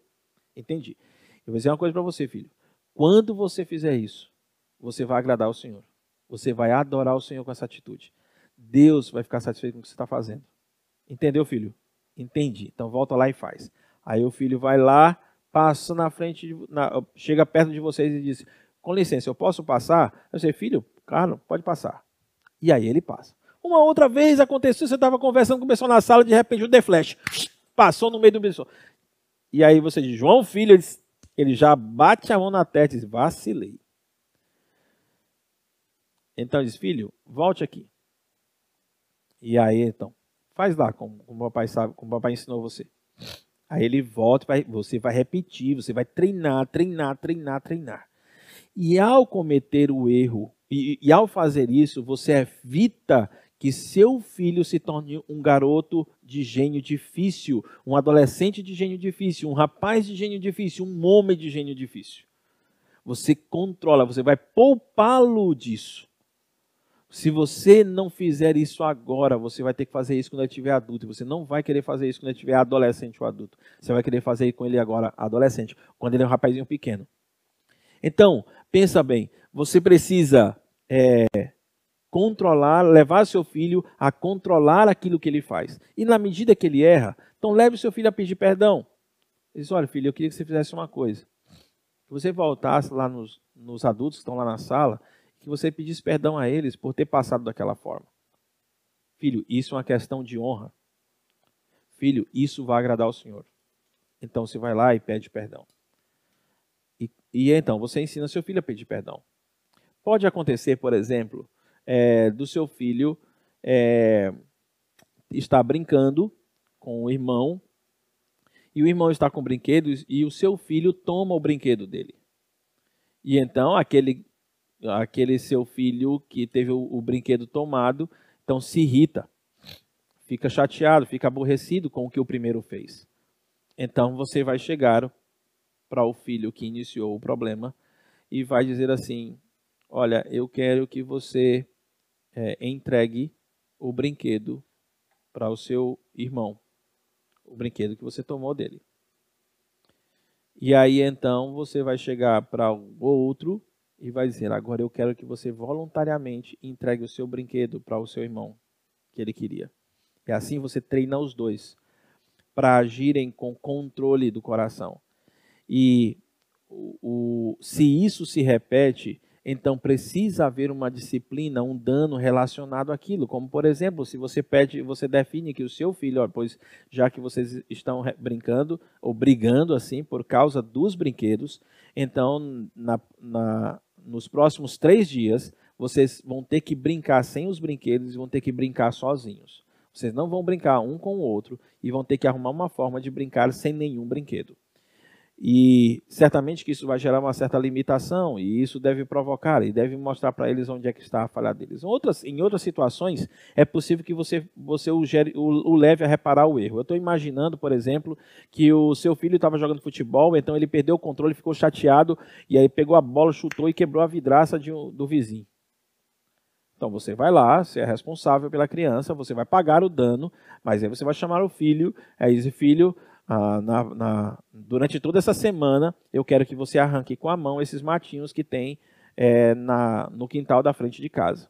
Entendi. Eu vou dizer uma coisa para você, filho. Quando você fizer isso, você vai agradar o Senhor. Você vai adorar o Senhor com essa atitude. Deus vai ficar satisfeito com o que você está fazendo. Entendeu, filho? Entendi. Então volta lá e faz. Aí o filho vai lá, passa na frente, na, chega perto de vocês e diz: Com licença, eu posso passar? Eu sei, filho, claro, pode passar. E aí ele passa. Uma outra vez aconteceu, você estava conversando com o pessoal na sala, de repente o The Flash passou no meio do pessoal. E aí você diz, João Filho, ele já bate a mão na testa e diz, vacilei. Então diz, filho, volte aqui. E aí, então, faz lá como, como o papai sabe, como o papai ensinou você. Aí ele volta, vai, você vai repetir, você vai treinar, treinar, treinar, treinar. E ao cometer o erro, e, e ao fazer isso, você evita que seu filho se torne um garoto de gênio difícil, um adolescente de gênio difícil, um rapaz de gênio difícil, um homem de gênio difícil. Você controla, você vai poupá-lo disso. Se você não fizer isso agora, você vai ter que fazer isso quando ele estiver adulto. E você não vai querer fazer isso quando ele estiver adolescente ou adulto. Você vai querer fazer com ele agora adolescente, quando ele é um rapazinho pequeno. Então, pensa bem, você precisa é, controlar, levar seu filho a controlar aquilo que ele faz. E na medida que ele erra, então leve seu filho a pedir perdão. Ele diz, olha filho, eu queria que você fizesse uma coisa. Que você voltasse lá nos, nos adultos que estão lá na sala, que você pedisse perdão a eles por ter passado daquela forma. Filho, isso é uma questão de honra. Filho, isso vai agradar ao Senhor. Então você vai lá e pede perdão. E, e então você ensina seu filho a pedir perdão. Pode acontecer, por exemplo, é, do seu filho é, estar brincando com o irmão e o irmão está com brinquedos e o seu filho toma o brinquedo dele. E então aquele aquele seu filho que teve o, o brinquedo tomado, então se irrita, fica chateado, fica aborrecido com o que o primeiro fez. Então você vai chegar para o filho que iniciou o problema e vai dizer assim: Olha, eu quero que você é, entregue o brinquedo para o seu irmão, o brinquedo que você tomou dele. E aí então você vai chegar para o outro e vai dizer: Agora eu quero que você voluntariamente entregue o seu brinquedo para o seu irmão que ele queria. E assim você treina os dois para agirem com controle do coração. E o, o, se isso se repete, então precisa haver uma disciplina, um dano relacionado àquilo. Como por exemplo, se você pede, você define que o seu filho, ó, pois já que vocês estão brincando ou brigando assim por causa dos brinquedos, então na, na, nos próximos três dias vocês vão ter que brincar sem os brinquedos e vão ter que brincar sozinhos. Vocês não vão brincar um com o outro e vão ter que arrumar uma forma de brincar sem nenhum brinquedo. E certamente que isso vai gerar uma certa limitação e isso deve provocar e deve mostrar para eles onde é que está a falha deles. Em outras, em outras situações, é possível que você, você o, gere, o, o leve a reparar o erro. Eu estou imaginando, por exemplo, que o seu filho estava jogando futebol, então ele perdeu o controle, ficou chateado e aí pegou a bola, chutou e quebrou a vidraça de, do vizinho. Então você vai lá, você é responsável pela criança, você vai pagar o dano, mas aí você vai chamar o filho, aí esse filho ah, na, na, durante toda essa semana, eu quero que você arranque com a mão esses matinhos que tem é, na, no quintal da frente de casa.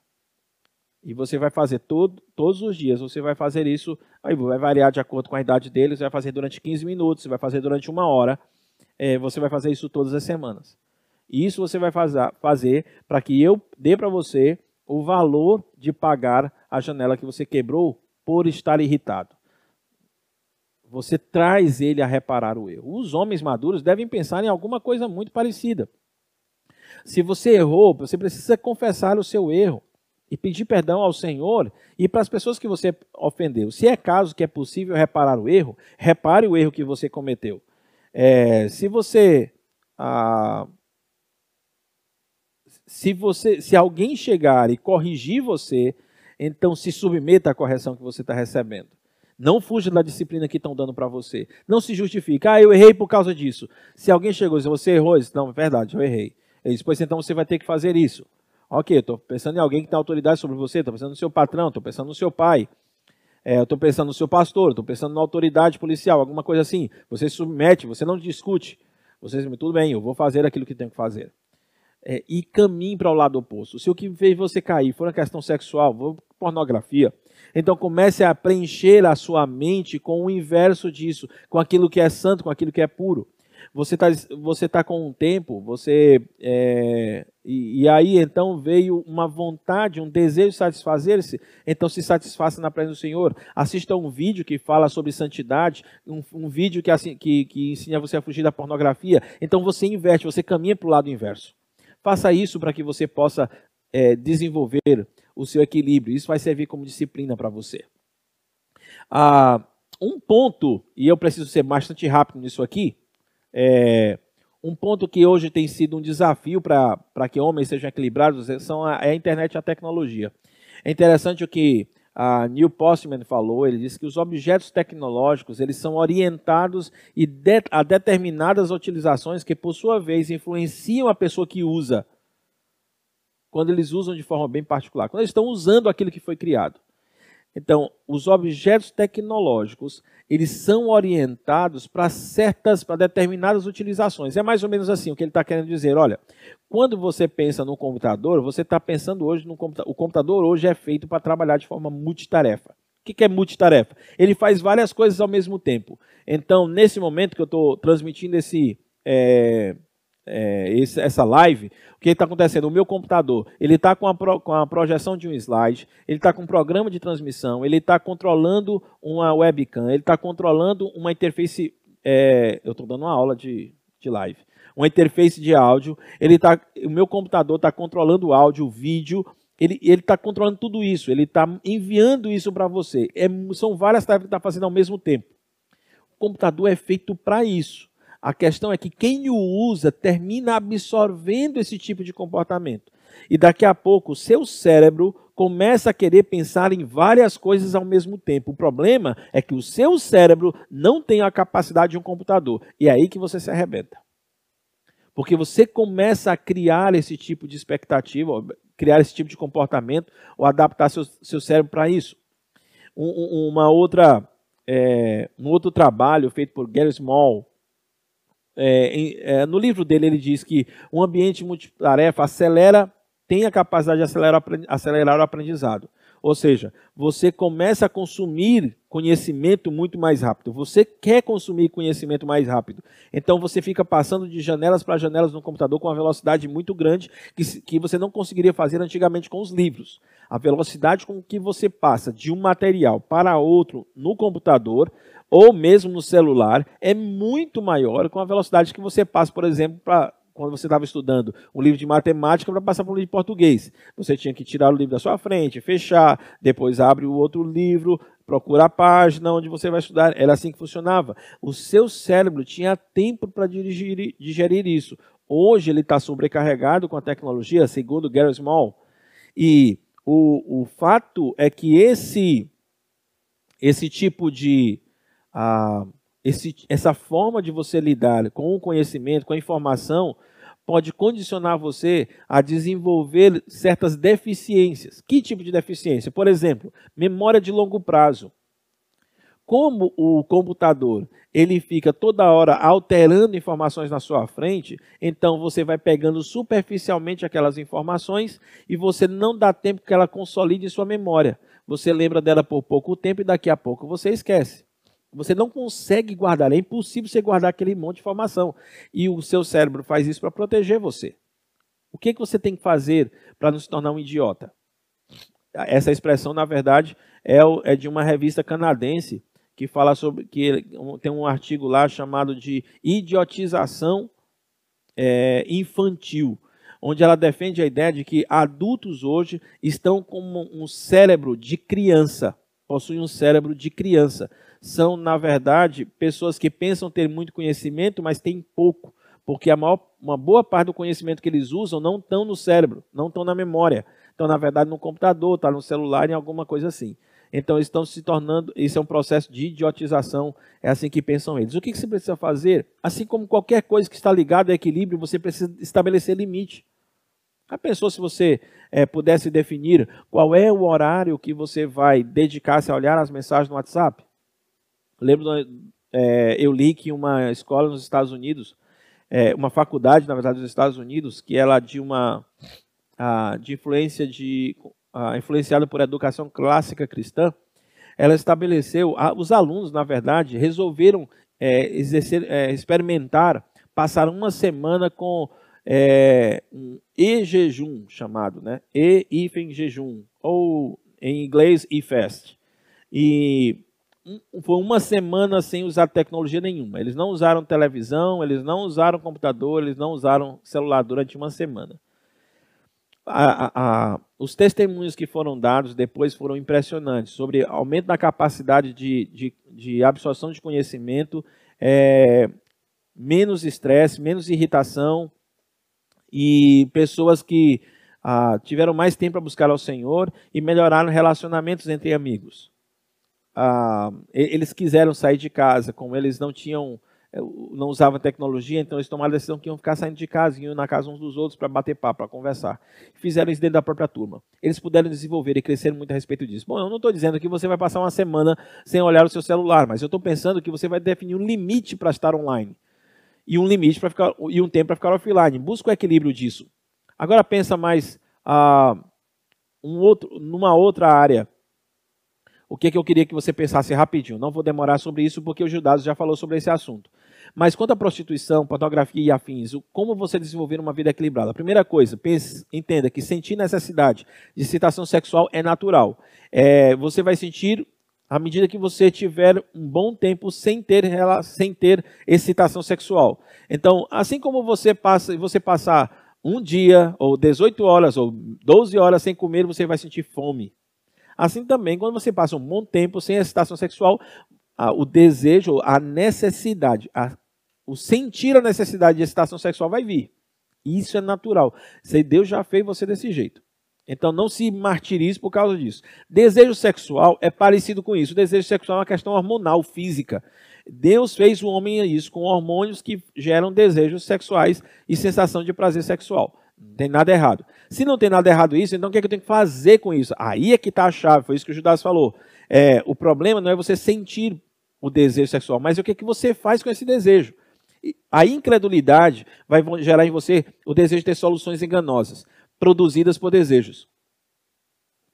E você vai fazer todo, todos os dias, você vai fazer isso, aí vai variar de acordo com a idade deles, vai fazer durante 15 minutos, você vai fazer durante uma hora, é, você vai fazer isso todas as semanas. E isso você vai fazer, fazer para que eu dê para você o valor de pagar a janela que você quebrou por estar irritado você traz ele a reparar o erro. Os homens maduros devem pensar em alguma coisa muito parecida. Se você errou, você precisa confessar o seu erro e pedir perdão ao Senhor e para as pessoas que você ofendeu. Se é caso que é possível reparar o erro, repare o erro que você cometeu. É, se você ah, se você se alguém chegar e corrigir você, então se submeta à correção que você está recebendo. Não fuja da disciplina que estão dando para você. Não se justifique. Ah, eu errei por causa disso. Se alguém chegou e disse, você errou, disse, não, é verdade, eu errei. Ele disse, pois então você vai ter que fazer isso. Ok, estou pensando em alguém que tem autoridade sobre você, estou pensando no seu patrão, estou pensando no seu pai, é, estou pensando no seu pastor, estou pensando na autoridade policial, alguma coisa assim. Você se submete, você não discute. Você diz, tudo bem, eu vou fazer aquilo que tenho que fazer. É, e caminhe para o lado oposto. Se o que fez você cair for uma questão sexual, pornografia, então comece a preencher a sua mente com o inverso disso, com aquilo que é santo, com aquilo que é puro. Você está você tá com um tempo, você é, e, e, aí então veio uma vontade, um desejo de satisfazer-se, então se satisfaça na presença do Senhor. Assista um vídeo que fala sobre santidade, um, um vídeo que, assim, que, que ensina você a fugir da pornografia. Então você inverte, você caminha para o lado inverso. Faça isso para que você possa é, desenvolver o seu equilíbrio. Isso vai servir como disciplina para você. Ah, um ponto, e eu preciso ser bastante rápido nisso aqui, é, um ponto que hoje tem sido um desafio para que homens sejam equilibrados são a, é a internet e a tecnologia. É interessante o que a Neil Postman falou, ele disse que os objetos tecnológicos eles são orientados a determinadas utilizações que, por sua vez, influenciam a pessoa que usa quando eles usam de forma bem particular, quando eles estão usando aquilo que foi criado. Então, os objetos tecnológicos, eles são orientados para certas, para determinadas utilizações. É mais ou menos assim o que ele está querendo dizer. Olha, quando você pensa no computador, você está pensando hoje no computador. O computador hoje é feito para trabalhar de forma multitarefa. O que é multitarefa? Ele faz várias coisas ao mesmo tempo. Então, nesse momento que eu estou transmitindo esse, é, é, esse, essa live, o que está acontecendo? O meu computador, ele está com, com, a projeção de um slide, ele está com um programa de transmissão, ele está controlando uma webcam, ele está controlando uma interface. É, eu estou dando uma aula de, de live. Uma interface de áudio, ele tá, o meu computador está controlando o áudio, o vídeo, ele está controlando tudo isso, ele está enviando isso para você. É, são várias tarefas que está fazendo ao mesmo tempo. O computador é feito para isso. A questão é que quem o usa termina absorvendo esse tipo de comportamento. E daqui a pouco o seu cérebro começa a querer pensar em várias coisas ao mesmo tempo. O problema é que o seu cérebro não tem a capacidade de um computador. E é aí que você se arrebenta. Porque você começa a criar esse tipo de expectativa, criar esse tipo de comportamento, ou adaptar seu, seu cérebro para isso. Um, uma outra, é, um outro trabalho feito por Gary Small, é, é, no livro dele, ele diz que um ambiente multitarefa acelera, tem a capacidade de acelerar, acelerar o aprendizado. Ou seja, você começa a consumir conhecimento muito mais rápido. Você quer consumir conhecimento mais rápido. Então você fica passando de janelas para janelas no computador com uma velocidade muito grande que, que você não conseguiria fazer antigamente com os livros. A velocidade com que você passa de um material para outro no computador ou mesmo no celular, é muito maior com a velocidade que você passa, por exemplo, para quando você estava estudando um livro de matemática para passar para um livro de português. Você tinha que tirar o livro da sua frente, fechar, depois abre o outro livro, procura a página onde você vai estudar. Era assim que funcionava. O seu cérebro tinha tempo para digerir, isso. Hoje ele está sobrecarregado com a tecnologia, segundo Gary Small. E o, o fato é que esse, esse tipo de a, esse, essa forma de você lidar com o conhecimento, com a informação, pode condicionar você a desenvolver certas deficiências. Que tipo de deficiência? Por exemplo, memória de longo prazo. Como o computador ele fica toda hora alterando informações na sua frente, então você vai pegando superficialmente aquelas informações e você não dá tempo que ela consolide sua memória. Você lembra dela por pouco tempo e daqui a pouco você esquece. Você não consegue guardar, é impossível você guardar aquele monte de informação. E o seu cérebro faz isso para proteger você. O que, que você tem que fazer para não se tornar um idiota? Essa expressão, na verdade, é, é de uma revista canadense que fala sobre que tem um artigo lá chamado de idiotização é, infantil, onde ela defende a ideia de que adultos hoje estão com um cérebro de criança, possuem um cérebro de criança são, na verdade, pessoas que pensam ter muito conhecimento, mas têm pouco, porque a maior, uma boa parte do conhecimento que eles usam não estão no cérebro, não estão na memória. Estão, na verdade, no computador, está no celular, em alguma coisa assim. Então, eles estão se tornando, isso é um processo de idiotização, é assim que pensam eles. O que, que você precisa fazer? Assim como qualquer coisa que está ligada a equilíbrio, você precisa estabelecer limite. Já pensou se você é, pudesse definir qual é o horário que você vai dedicar-se a olhar as mensagens no WhatsApp? Lembro, é, eu li que uma escola nos Estados Unidos, é, uma faculdade, na verdade, nos Estados Unidos, que ela de uma a, de influência de a, influenciada por educação clássica cristã, ela estabeleceu, a, os alunos, na verdade, resolveram é, exercer, é, experimentar, passar uma semana com é, um e-jejum chamado, né? E-hífen jejum, ou em inglês e-fast. E foi uma semana sem usar tecnologia nenhuma. Eles não usaram televisão, eles não usaram computador, eles não usaram celular durante uma semana. A, a, a, os testemunhos que foram dados depois foram impressionantes sobre aumento da capacidade de, de, de absorção de conhecimento, é, menos estresse, menos irritação e pessoas que ah, tiveram mais tempo para buscar ao Senhor e melhoraram relacionamentos entre amigos ah, eles quiseram sair de casa, como eles não tinham, eh, não usavam tecnologia, então eles tomaram a decisão que iam ficar saindo de casa, iam na casa uns dos outros para bater papo, para conversar. Fizeram isso dentro da própria turma. Eles puderam desenvolver e crescer muito a respeito disso. Bom, eu não estou dizendo que você vai passar uma semana sem olhar o seu celular, mas eu estou pensando que você vai definir um limite para estar online e um limite para ficar e um tempo para ficar offline. Busca o equilíbrio disso. Agora pensa mais ah, um outro, numa outra área o que, que eu queria que você pensasse rapidinho. Não vou demorar sobre isso porque o Judas já falou sobre esse assunto. Mas quanto à prostituição, pornografia e afins, como você desenvolver uma vida equilibrada? A primeira coisa, pense, entenda que sentir necessidade de excitação sexual é natural. É, você vai sentir à medida que você tiver um bom tempo sem ter, sem ter excitação sexual. Então, assim como você passa, você passar um dia, ou 18 horas, ou 12 horas sem comer, você vai sentir fome. Assim também, quando você passa um bom tempo sem excitação sexual, o desejo, a necessidade, a, o sentir a necessidade de excitação sexual vai vir. Isso é natural. Deus já fez você desse jeito. Então não se martirize por causa disso. Desejo sexual é parecido com isso. O desejo sexual é uma questão hormonal, física. Deus fez o homem isso com hormônios que geram desejos sexuais e sensação de prazer sexual. Não tem nada errado. Se não tem nada errado isso, então o que, é que eu tenho que fazer com isso? Aí é que está a chave, foi isso que o Judas falou. É, o problema não é você sentir o desejo sexual, mas o que, é que você faz com esse desejo. A incredulidade vai gerar em você o desejo de ter soluções enganosas, produzidas por desejos,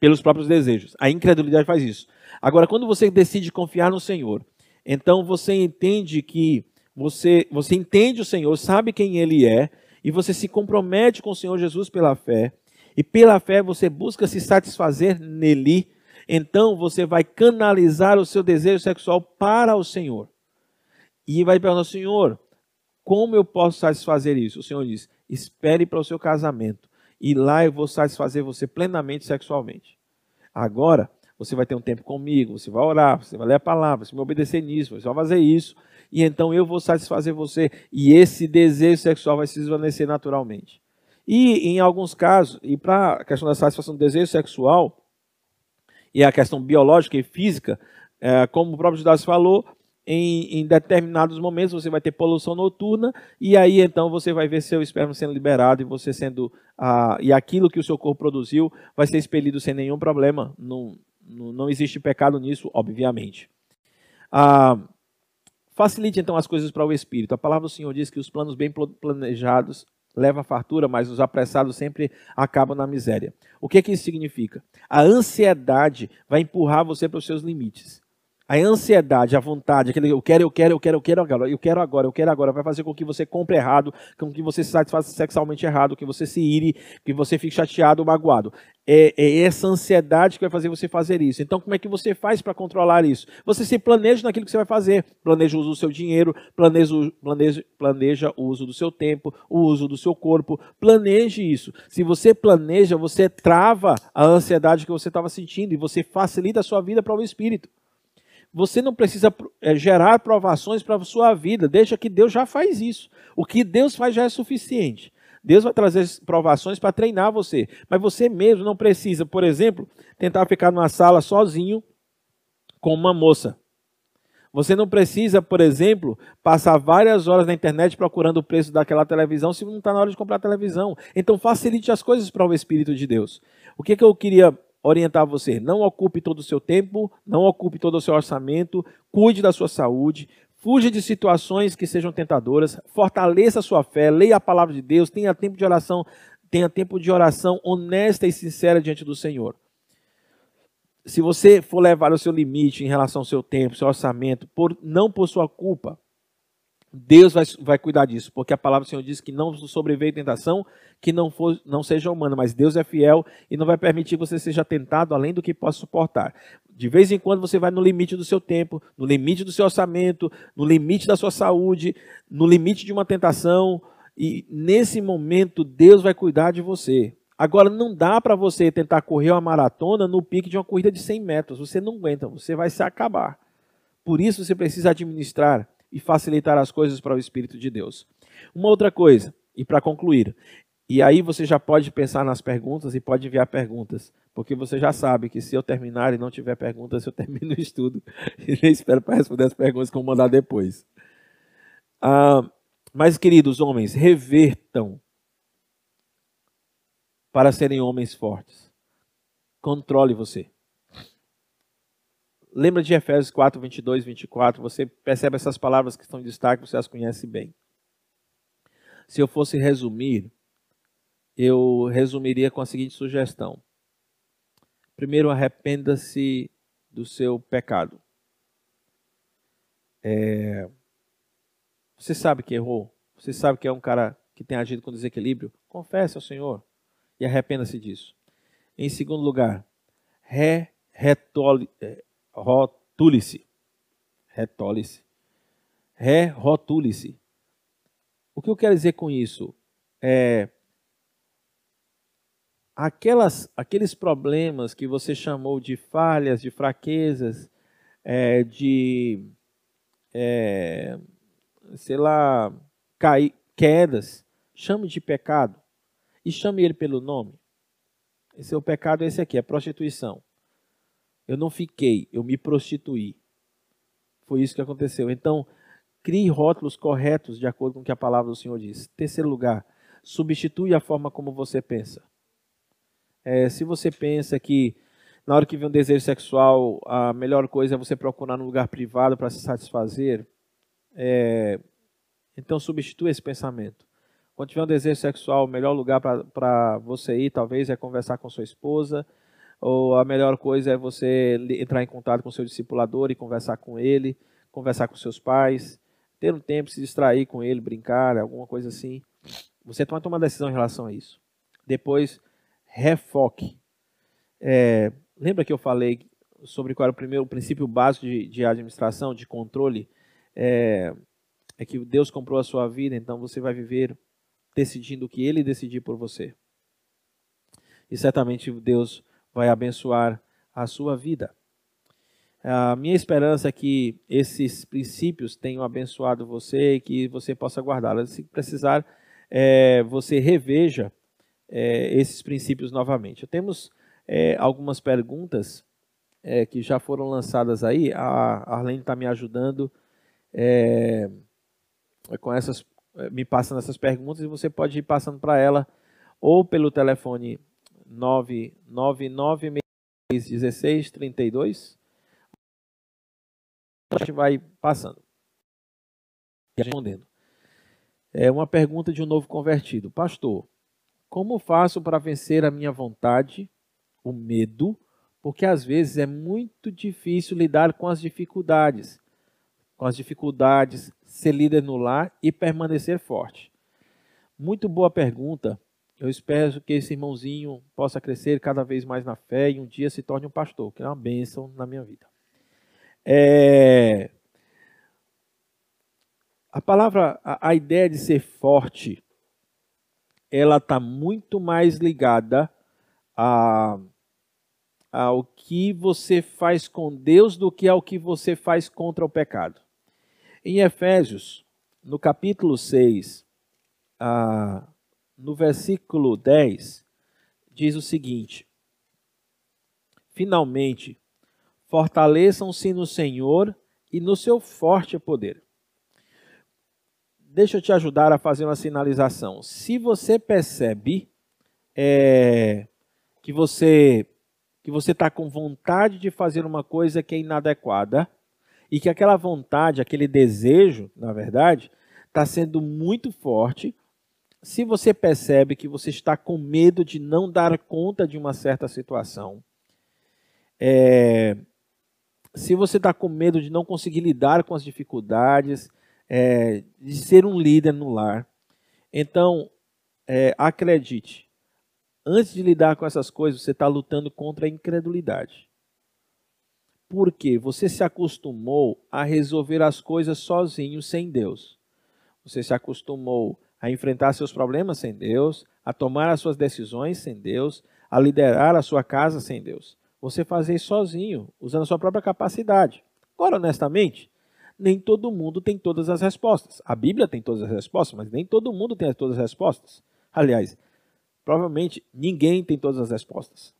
pelos próprios desejos. A incredulidade faz isso. Agora, quando você decide confiar no Senhor, então você entende que você, você entende o Senhor, sabe quem Ele é, e você se compromete com o Senhor Jesus pela fé, e pela fé você busca se satisfazer nele então você vai canalizar o seu desejo sexual para o Senhor. E vai perguntar, Senhor, como eu posso satisfazer isso? O Senhor diz: espere para o seu casamento. E lá eu vou satisfazer você plenamente sexualmente. Agora, você vai ter um tempo comigo, você vai orar, você vai ler a palavra, você vai obedecer nisso, você vai fazer isso. E então eu vou satisfazer você. E esse desejo sexual vai se desvanecer naturalmente. E em alguns casos, e para a questão da satisfação do desejo sexual, e a questão biológica e física, é, como o próprio Judas falou, em, em, determinados momentos você vai ter poluição noturna e aí então você vai ver seu esperma sendo liberado e você sendo ah, e aquilo que o seu corpo produziu vai ser expelido sem nenhum problema. Não, não, não existe pecado nisso, obviamente. Ah, facilite então as coisas para o espírito. A palavra do Senhor diz que os planos bem planejados leva a fartura, mas os apressados sempre acabam na miséria. O que, que isso significa? A ansiedade vai empurrar você para os seus limites. A ansiedade, a vontade, aquele eu quero, eu quero, eu quero, eu quero agora, eu quero agora, eu quero agora, vai fazer com que você compre errado, com que você se satisfaça sexualmente errado, que você se ire, que você fique chateado magoado. É, é, essa ansiedade que vai fazer você fazer isso. Então, como é que você faz para controlar isso? Você se planeja naquilo que você vai fazer. Planeja o uso do seu dinheiro, planeja, planeja, planeja o uso do seu tempo, o uso do seu corpo. Planeje isso. Se você planeja, você trava a ansiedade que você estava sentindo e você facilita a sua vida para o espírito. Você não precisa é, gerar provações para a sua vida, deixa que Deus já faz isso. O que Deus faz já é suficiente. Deus vai trazer provações para treinar você, mas você mesmo não precisa, por exemplo, tentar ficar numa sala sozinho com uma moça. Você não precisa, por exemplo, passar várias horas na internet procurando o preço daquela televisão se não está na hora de comprar televisão. Então facilite as coisas para o Espírito de Deus. O que, que eu queria orientar você. Não ocupe todo o seu tempo, não ocupe todo o seu orçamento, cuide da sua saúde, fuja de situações que sejam tentadoras, fortaleça a sua fé, leia a palavra de Deus, tenha tempo de oração, tenha tempo de oração honesta e sincera diante do Senhor. Se você for levar o seu limite em relação ao seu tempo, seu orçamento, por, não por sua culpa, Deus vai, vai cuidar disso, porque a palavra do Senhor diz que não sobreveio tentação que não, for, não seja humana, mas Deus é fiel e não vai permitir que você seja tentado além do que possa suportar. De vez em quando você vai no limite do seu tempo, no limite do seu orçamento, no limite da sua saúde, no limite de uma tentação, e nesse momento Deus vai cuidar de você. Agora, não dá para você tentar correr uma maratona no pique de uma corrida de 100 metros. Você não aguenta, você vai se acabar. Por isso você precisa administrar e facilitar as coisas para o Espírito de Deus. Uma outra coisa, e para concluir, e aí você já pode pensar nas perguntas e pode enviar perguntas, porque você já sabe que se eu terminar e não tiver perguntas, eu termino o estudo e nem espero para responder as perguntas que eu mandar depois. Ah, mas, queridos homens, revertam para serem homens fortes. Controle você. Lembra de Efésios 4, 22, 24? Você percebe essas palavras que estão em destaque, você as conhece bem. Se eu fosse resumir, eu resumiria com a seguinte sugestão. Primeiro, arrependa-se do seu pecado. É... Você sabe que errou? Você sabe que é um cara que tem agido com desequilíbrio? Confesse ao Senhor e arrependa-se disso. Em segundo lugar, re, eh, rotule-se. Retole-se. Re-rotule-se. O que eu quero dizer com isso? É, aquelas, aqueles problemas que você chamou de falhas, de fraquezas, é, de, é, sei lá, cai, quedas, chame de pecado e chame ele pelo nome. Esse é o pecado, esse aqui, é prostituição. Eu não fiquei, eu me prostituí. Foi isso que aconteceu. Então, crie rótulos corretos de acordo com o que a palavra do Senhor diz. Terceiro lugar, substitui a forma como você pensa. É, se você pensa que na hora que vem um desejo sexual, a melhor coisa é você procurar um lugar privado para se satisfazer, é, então substitua esse pensamento. Quando tiver um desejo sexual, o melhor lugar para você ir, talvez, é conversar com sua esposa, ou a melhor coisa é você entrar em contato com seu discipulador e conversar com ele, conversar com seus pais, ter um tempo, se distrair com ele, brincar, alguma coisa assim. Você vai tomar uma decisão em relação a isso. Depois, refoque. É, lembra que eu falei sobre qual era o primeiro princípio básico de, de administração, de controle? É, é que Deus comprou a sua vida, então você vai viver decidindo o que Ele decidir por você. E certamente Deus vai abençoar a sua vida. A minha esperança é que esses princípios tenham abençoado você e que você possa guardá-los. Se precisar, é, você reveja é, esses princípios novamente. Temos é, algumas perguntas é, que já foram lançadas aí. A Arlene está me ajudando é, com essas, é, me passando essas perguntas e você pode ir passando para ela ou pelo telefone 999 16 32 a gente vai passando e respondendo. É uma pergunta de um novo convertido. Pastor, como faço para vencer a minha vontade, o medo, porque às vezes é muito difícil lidar com as dificuldades, com as dificuldades, ser líder no lar e permanecer forte. Muito boa pergunta. Eu espero que esse irmãozinho possa crescer cada vez mais na fé e um dia se torne um pastor, que é uma bênção na minha vida. É... A palavra, a, a ideia de ser forte, ela está muito mais ligada a, ao que você faz com Deus do que ao que você faz contra o pecado. Em Efésios, no capítulo 6, ah, no versículo 10, diz o seguinte: Finalmente, fortaleçam-se no Senhor e no seu forte poder. Deixa eu te ajudar a fazer uma sinalização. Se você percebe é, que você que você está com vontade de fazer uma coisa que é inadequada e que aquela vontade, aquele desejo, na verdade, está sendo muito forte. Se você percebe que você está com medo de não dar conta de uma certa situação, é, se você está com medo de não conseguir lidar com as dificuldades, é, de ser um líder no lar, então é, acredite, antes de lidar com essas coisas, você está lutando contra a incredulidade. Porque você se acostumou a resolver as coisas sozinho, sem Deus. Você se acostumou a enfrentar seus problemas sem Deus, a tomar as suas decisões sem Deus, a liderar a sua casa sem Deus. Você fazer isso sozinho, usando a sua própria capacidade. Agora, honestamente, nem todo mundo tem todas as respostas. A Bíblia tem todas as respostas, mas nem todo mundo tem todas as respostas. Aliás, provavelmente ninguém tem todas as respostas.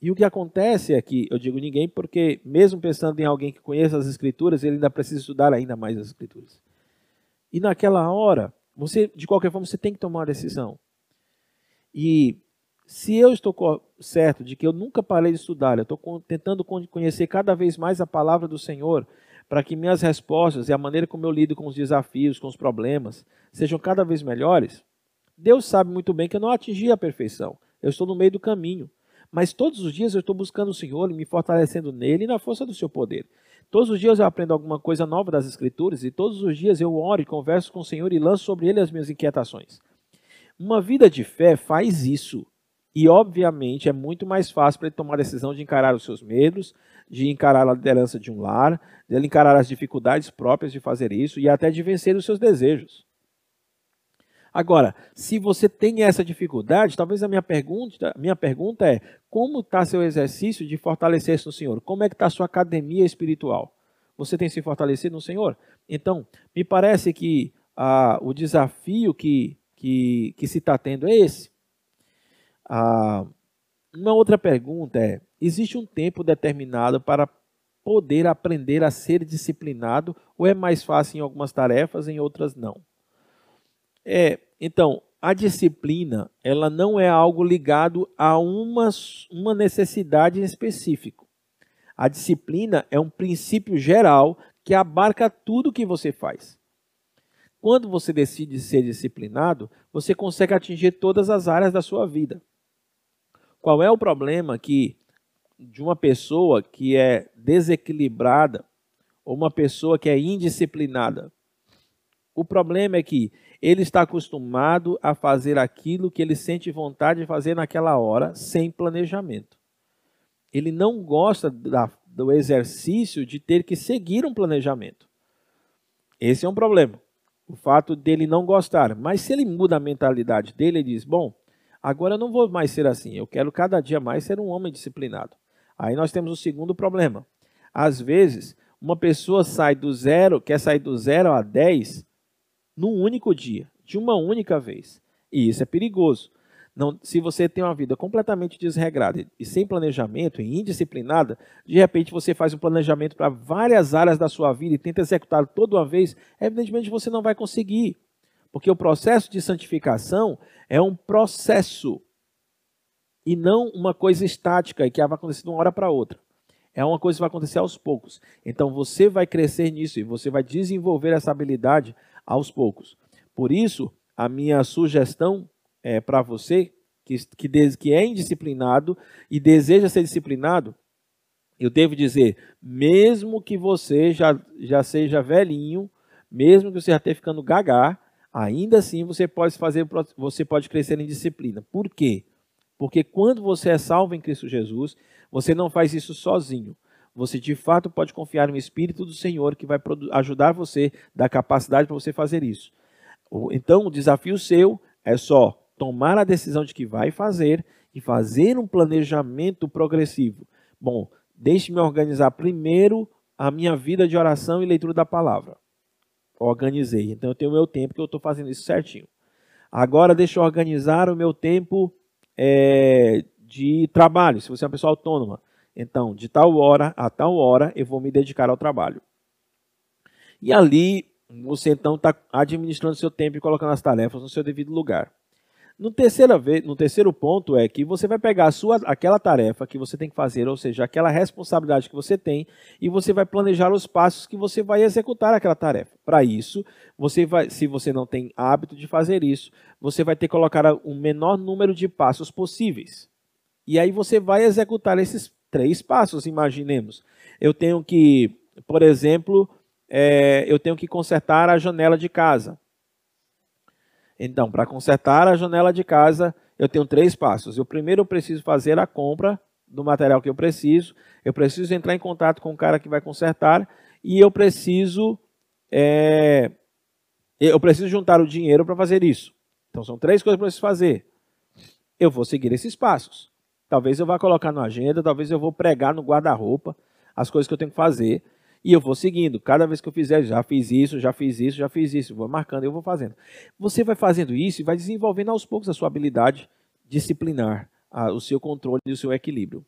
E o que acontece é que, eu digo ninguém porque, mesmo pensando em alguém que conheça as Escrituras, ele ainda precisa estudar ainda mais as Escrituras. E naquela hora, você, de qualquer forma, você tem que tomar uma decisão. E se eu estou certo de que eu nunca parei de estudar, eu estou tentando conhecer cada vez mais a palavra do Senhor, para que minhas respostas e a maneira como eu lido com os desafios, com os problemas, sejam cada vez melhores, Deus sabe muito bem que eu não atingi a perfeição. Eu estou no meio do caminho. Mas todos os dias eu estou buscando o Senhor e me fortalecendo nele e na força do seu poder. Todos os dias eu aprendo alguma coisa nova das Escrituras e todos os dias eu oro e converso com o Senhor e lanço sobre Ele as minhas inquietações. Uma vida de fé faz isso. E, obviamente, é muito mais fácil para ele tomar a decisão de encarar os seus medos, de encarar a liderança de um lar, de encarar as dificuldades próprias de fazer isso e até de vencer os seus desejos. Agora, se você tem essa dificuldade, talvez a minha pergunta, minha pergunta é: como está seu exercício de fortalecer-se no Senhor? Como é que está sua academia espiritual? Você tem se fortalecido no Senhor? Então, me parece que ah, o desafio que, que, que se está tendo é esse. Ah, uma outra pergunta é: existe um tempo determinado para poder aprender a ser disciplinado ou é mais fácil em algumas tarefas, em outras não? É, então, a disciplina, ela não é algo ligado a uma, uma necessidade em específico. A disciplina é um princípio geral que abarca tudo que você faz. Quando você decide ser disciplinado, você consegue atingir todas as áreas da sua vida. Qual é o problema que de uma pessoa que é desequilibrada ou uma pessoa que é indisciplinada? O problema é que ele está acostumado a fazer aquilo que ele sente vontade de fazer naquela hora, sem planejamento. Ele não gosta da, do exercício de ter que seguir um planejamento. Esse é um problema. O fato dele não gostar. Mas se ele muda a mentalidade dele e diz: Bom, agora eu não vou mais ser assim, eu quero cada dia mais ser um homem disciplinado. Aí nós temos o segundo problema. Às vezes, uma pessoa sai do zero, quer sair do zero a 10 num único dia, de uma única vez. E isso é perigoso. Não, se você tem uma vida completamente desregrada e sem planejamento e indisciplinada, de repente você faz um planejamento para várias áreas da sua vida e tenta executar toda uma vez, evidentemente você não vai conseguir. Porque o processo de santificação é um processo e não uma coisa estática e que vai acontecer de uma hora para outra. É uma coisa que vai acontecer aos poucos. Então você vai crescer nisso e você vai desenvolver essa habilidade aos poucos. Por isso, a minha sugestão é para você que, que, que é indisciplinado e deseja ser disciplinado, eu devo dizer, mesmo que você já, já seja velhinho, mesmo que você já esteja ficando gagá, ainda assim você pode fazer, você pode crescer em disciplina. Por quê? Porque quando você é salvo em Cristo Jesus, você não faz isso sozinho você de fato pode confiar no Espírito do Senhor que vai ajudar você, dar capacidade para você fazer isso. Então, o desafio seu é só tomar a decisão de que vai fazer e fazer um planejamento progressivo. Bom, deixe-me organizar primeiro a minha vida de oração e leitura da palavra. Organizei. Então, eu tenho o meu tempo que eu estou fazendo isso certinho. Agora, deixa eu organizar o meu tempo é, de trabalho, se você é uma pessoa autônoma. Então, de tal hora a tal hora eu vou me dedicar ao trabalho. E ali você então está administrando seu tempo e colocando as tarefas no seu devido lugar. No terceiro, no terceiro ponto é que você vai pegar sua, aquela tarefa que você tem que fazer, ou seja, aquela responsabilidade que você tem, e você vai planejar os passos que você vai executar aquela tarefa. Para isso, você vai, se você não tem hábito de fazer isso, você vai ter que colocar o menor número de passos possíveis. E aí você vai executar esses três passos, imaginemos. Eu tenho que, por exemplo, é, eu tenho que consertar a janela de casa. Então, para consertar a janela de casa, eu tenho três passos. O primeiro, eu preciso fazer a compra do material que eu preciso. Eu preciso entrar em contato com o cara que vai consertar e eu preciso é, eu preciso juntar o dinheiro para fazer isso. Então, são três coisas que eu preciso fazer. Eu vou seguir esses passos. Talvez eu vá colocar na agenda, talvez eu vou pregar no guarda-roupa as coisas que eu tenho que fazer. E eu vou seguindo. Cada vez que eu fizer, já fiz isso, já fiz isso, já fiz isso. Vou marcando, eu vou fazendo. Você vai fazendo isso e vai desenvolvendo aos poucos a sua habilidade disciplinar, o seu controle e o seu equilíbrio.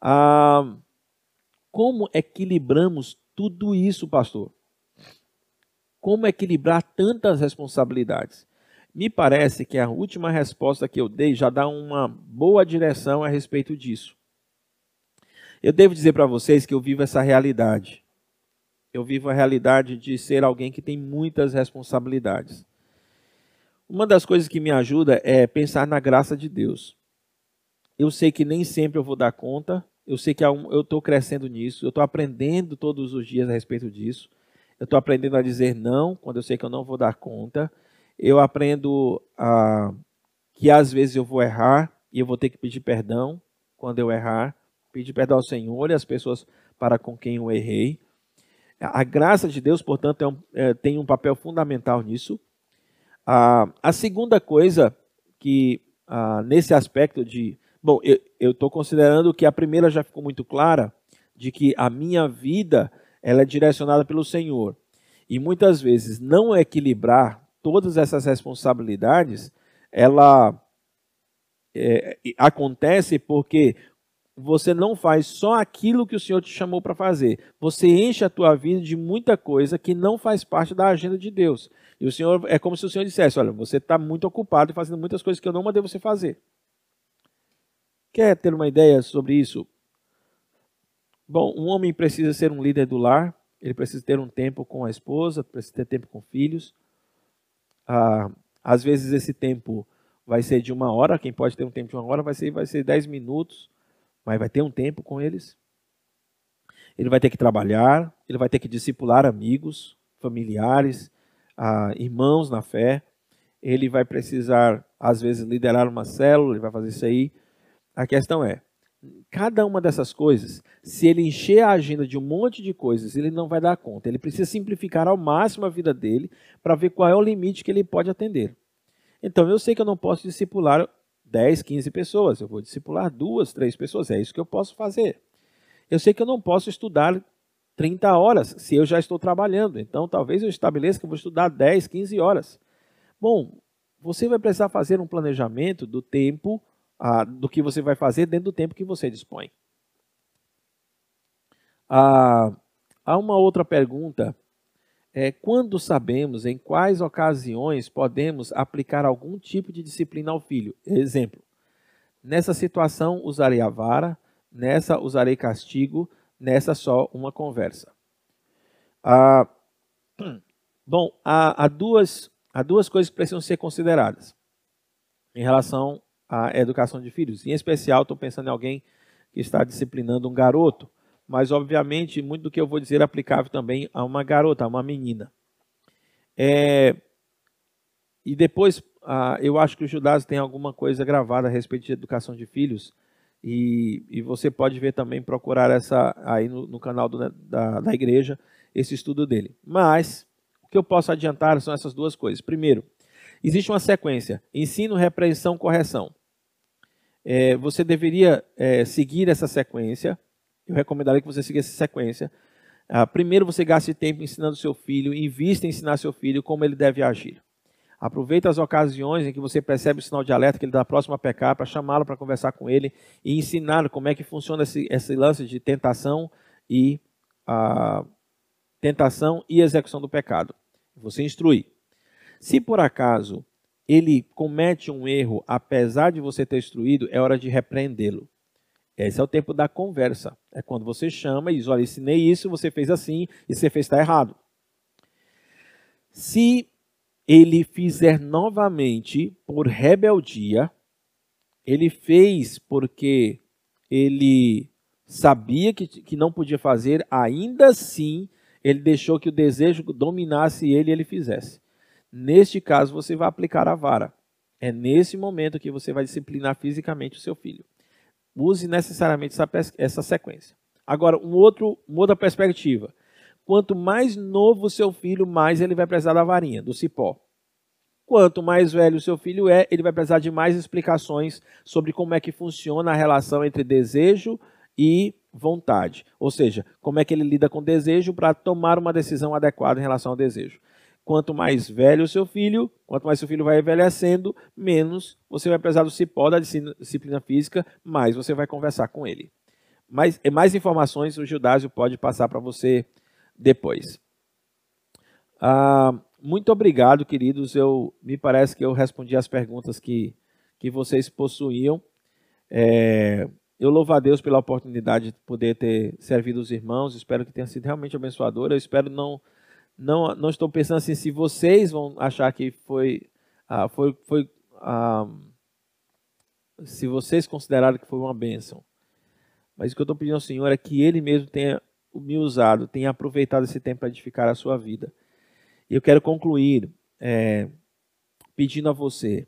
Ah, como equilibramos tudo isso, pastor? Como equilibrar tantas responsabilidades? Me parece que a última resposta que eu dei já dá uma boa direção a respeito disso. Eu devo dizer para vocês que eu vivo essa realidade. Eu vivo a realidade de ser alguém que tem muitas responsabilidades. Uma das coisas que me ajuda é pensar na graça de Deus. Eu sei que nem sempre eu vou dar conta, Eu sei que eu estou crescendo nisso, eu estou aprendendo todos os dias a respeito disso. Eu estou aprendendo a dizer não quando eu sei que eu não vou dar conta. Eu aprendo a, que às vezes eu vou errar e eu vou ter que pedir perdão quando eu errar. Pedir perdão ao Senhor e às pessoas para com quem eu errei. A graça de Deus, portanto, é um, é, tem um papel fundamental nisso. a segunda coisa que, nesse aspecto de. Bom, eu estou considerando que a primeira já ficou muito clara, de que a minha vida ela é direcionada pelo Senhor. E muitas vezes não equilibrar todas essas responsabilidades, ela é, acontece porque você não faz só aquilo que o Senhor te chamou para fazer. Você enche a tua vida de muita coisa que não faz parte da agenda de Deus. E o Senhor é como se o Senhor dissesse: Olha, você está muito ocupado e fazendo muitas coisas que eu não mandei você fazer. Quer ter uma ideia sobre isso? Bom, um homem precisa ser um líder do lar, ele precisa ter um tempo com a esposa, precisa ter tempo com filhos. Ah, às vezes esse tempo vai ser de uma hora, quem pode ter um tempo de uma hora vai ser, vai ser dez minutos mas vai ter um tempo com eles. Ele vai ter que trabalhar, ele vai ter que discipular amigos, familiares, ah, irmãos na fé. Ele vai precisar, às vezes, liderar uma célula, ele vai fazer isso aí. A questão é, cada uma dessas coisas, se ele encher a agenda de um monte de coisas, ele não vai dar conta. Ele precisa simplificar ao máximo a vida dele para ver qual é o limite que ele pode atender. Então, eu sei que eu não posso discipular 10, 15 pessoas, eu vou discipular duas, três pessoas, é isso que eu posso fazer. Eu sei que eu não posso estudar 30 horas se eu já estou trabalhando, então talvez eu estabeleça que eu vou estudar 10, 15 horas. Bom, você vai precisar fazer um planejamento do tempo, ah, do que você vai fazer dentro do tempo que você dispõe. Ah, há uma outra pergunta é, quando sabemos em quais ocasiões podemos aplicar algum tipo de disciplina ao filho. Exemplo: nessa situação usarei a vara, nessa usarei castigo, nessa só uma conversa. Ah, bom, há, há, duas, há duas coisas que precisam ser consideradas em relação à educação de filhos. Em especial, estou pensando em alguém que está disciplinando um garoto mas obviamente muito do que eu vou dizer é aplicável também a uma garota, a uma menina. É, e depois, ah, eu acho que o Judas tem alguma coisa gravada a respeito de educação de filhos, e, e você pode ver também, procurar essa aí no, no canal do, da, da igreja, esse estudo dele. Mas, o que eu posso adiantar são essas duas coisas. Primeiro, existe uma sequência: ensino, repreensão, correção. É, você deveria é, seguir essa sequência eu recomendaria que você seguisse essa sequência. Uh, primeiro, você gaste tempo ensinando seu filho, invista em ensinar seu filho como ele deve agir. Aproveita as ocasiões em que você percebe o sinal de alerta que ele está próximo a pecar, para chamá-lo para conversar com ele e ensinar como é que funciona esse, esse lance de tentação e uh, tentação e execução do pecado. Você instrui. Se por acaso ele comete um erro, apesar de você ter instruído, é hora de repreendê-lo. Esse é o tempo da conversa. É quando você chama e diz: Olha, ensinei isso, você fez assim, e você fez está errado. Se ele fizer novamente por rebeldia, ele fez porque ele sabia que, que não podia fazer, ainda assim ele deixou que o desejo dominasse ele e ele fizesse. Neste caso, você vai aplicar a vara. É nesse momento que você vai disciplinar fisicamente o seu filho use necessariamente essa, essa sequência. Agora, um outro, uma outra perspectiva. Quanto mais novo o seu filho, mais ele vai precisar da varinha, do cipó. Quanto mais velho o seu filho é, ele vai precisar de mais explicações sobre como é que funciona a relação entre desejo e vontade. Ou seja, como é que ele lida com desejo para tomar uma decisão adequada em relação ao desejo. Quanto mais velho o seu filho, quanto mais seu filho vai envelhecendo, menos você vai precisar do cipó da disciplina física, mais você vai conversar com ele. Mais, mais informações o Gildásio pode passar para você depois. Ah, muito obrigado, queridos. Eu me parece que eu respondi as perguntas que, que vocês possuíam. É, eu louvo a Deus pela oportunidade de poder ter servido os irmãos. Espero que tenha sido realmente abençoador. Eu espero não não, não estou pensando assim, se vocês vão achar que foi, ah, foi, foi ah, se vocês consideraram que foi uma bênção. Mas o que eu estou pedindo ao Senhor é que Ele mesmo tenha me usado, tenha aproveitado esse tempo para edificar a sua vida. E eu quero concluir é, pedindo a você: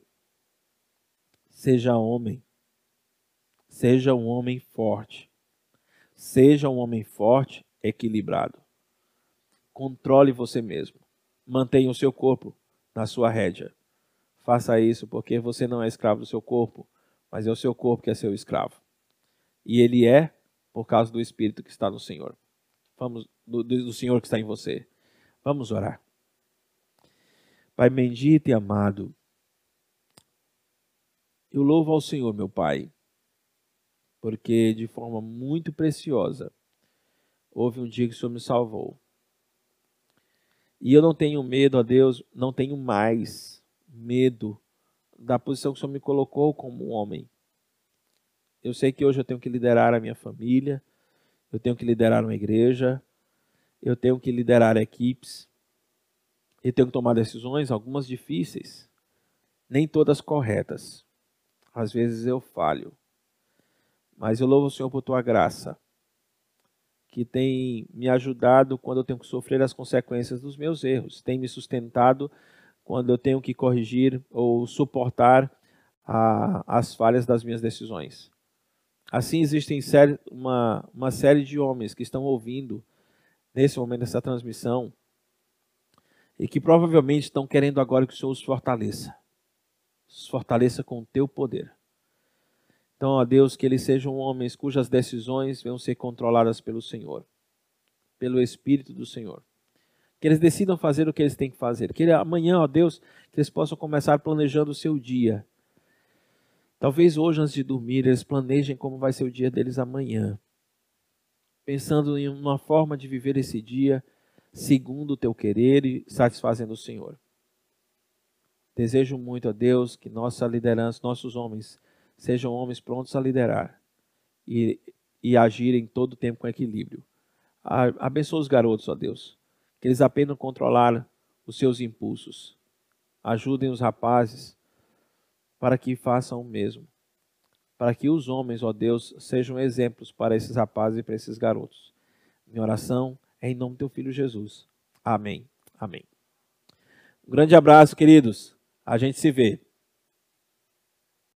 seja homem, seja um homem forte, seja um homem forte, equilibrado. Controle você mesmo. Mantenha o seu corpo na sua rédea. Faça isso porque você não é escravo do seu corpo, mas é o seu corpo que é seu escravo. E ele é por causa do Espírito que está no Senhor. Vamos do, do Senhor que está em você. Vamos orar. Pai bendito e amado, eu louvo ao Senhor, meu Pai, porque de forma muito preciosa houve um dia que o Senhor me salvou. E eu não tenho medo, a Deus, não tenho mais medo da posição que o Senhor me colocou como homem. Eu sei que hoje eu tenho que liderar a minha família, eu tenho que liderar uma igreja, eu tenho que liderar equipes, eu tenho que tomar decisões, algumas difíceis, nem todas corretas. Às vezes eu falho, mas eu louvo o Senhor por tua graça, que tem me ajudado quando eu tenho que sofrer as consequências dos meus erros, tem me sustentado quando eu tenho que corrigir ou suportar a, as falhas das minhas decisões. Assim, existem uma, uma série de homens que estão ouvindo nesse momento dessa transmissão e que provavelmente estão querendo agora que o Senhor os fortaleça. Os fortaleça com o teu poder. Então, ó Deus, que eles sejam homens cujas decisões venham ser controladas pelo Senhor, pelo Espírito do Senhor. Que eles decidam fazer o que eles têm que fazer. Que amanhã, ó Deus, que eles possam começar planejando o seu dia. Talvez hoje, antes de dormir, eles planejem como vai ser o dia deles amanhã. Pensando em uma forma de viver esse dia segundo o teu querer e satisfazendo o Senhor. Desejo muito a Deus que nossa liderança, nossos homens, sejam homens prontos a liderar e, e agir em todo o tempo com equilíbrio. Abençoa os garotos, ó Deus, que eles aprendam a controlar os seus impulsos. Ajudem os rapazes para que façam o mesmo. Para que os homens, ó Deus, sejam exemplos para esses rapazes e para esses garotos. Minha oração é em nome do teu filho Jesus. Amém. Amém. Um grande abraço, queridos. A gente se vê.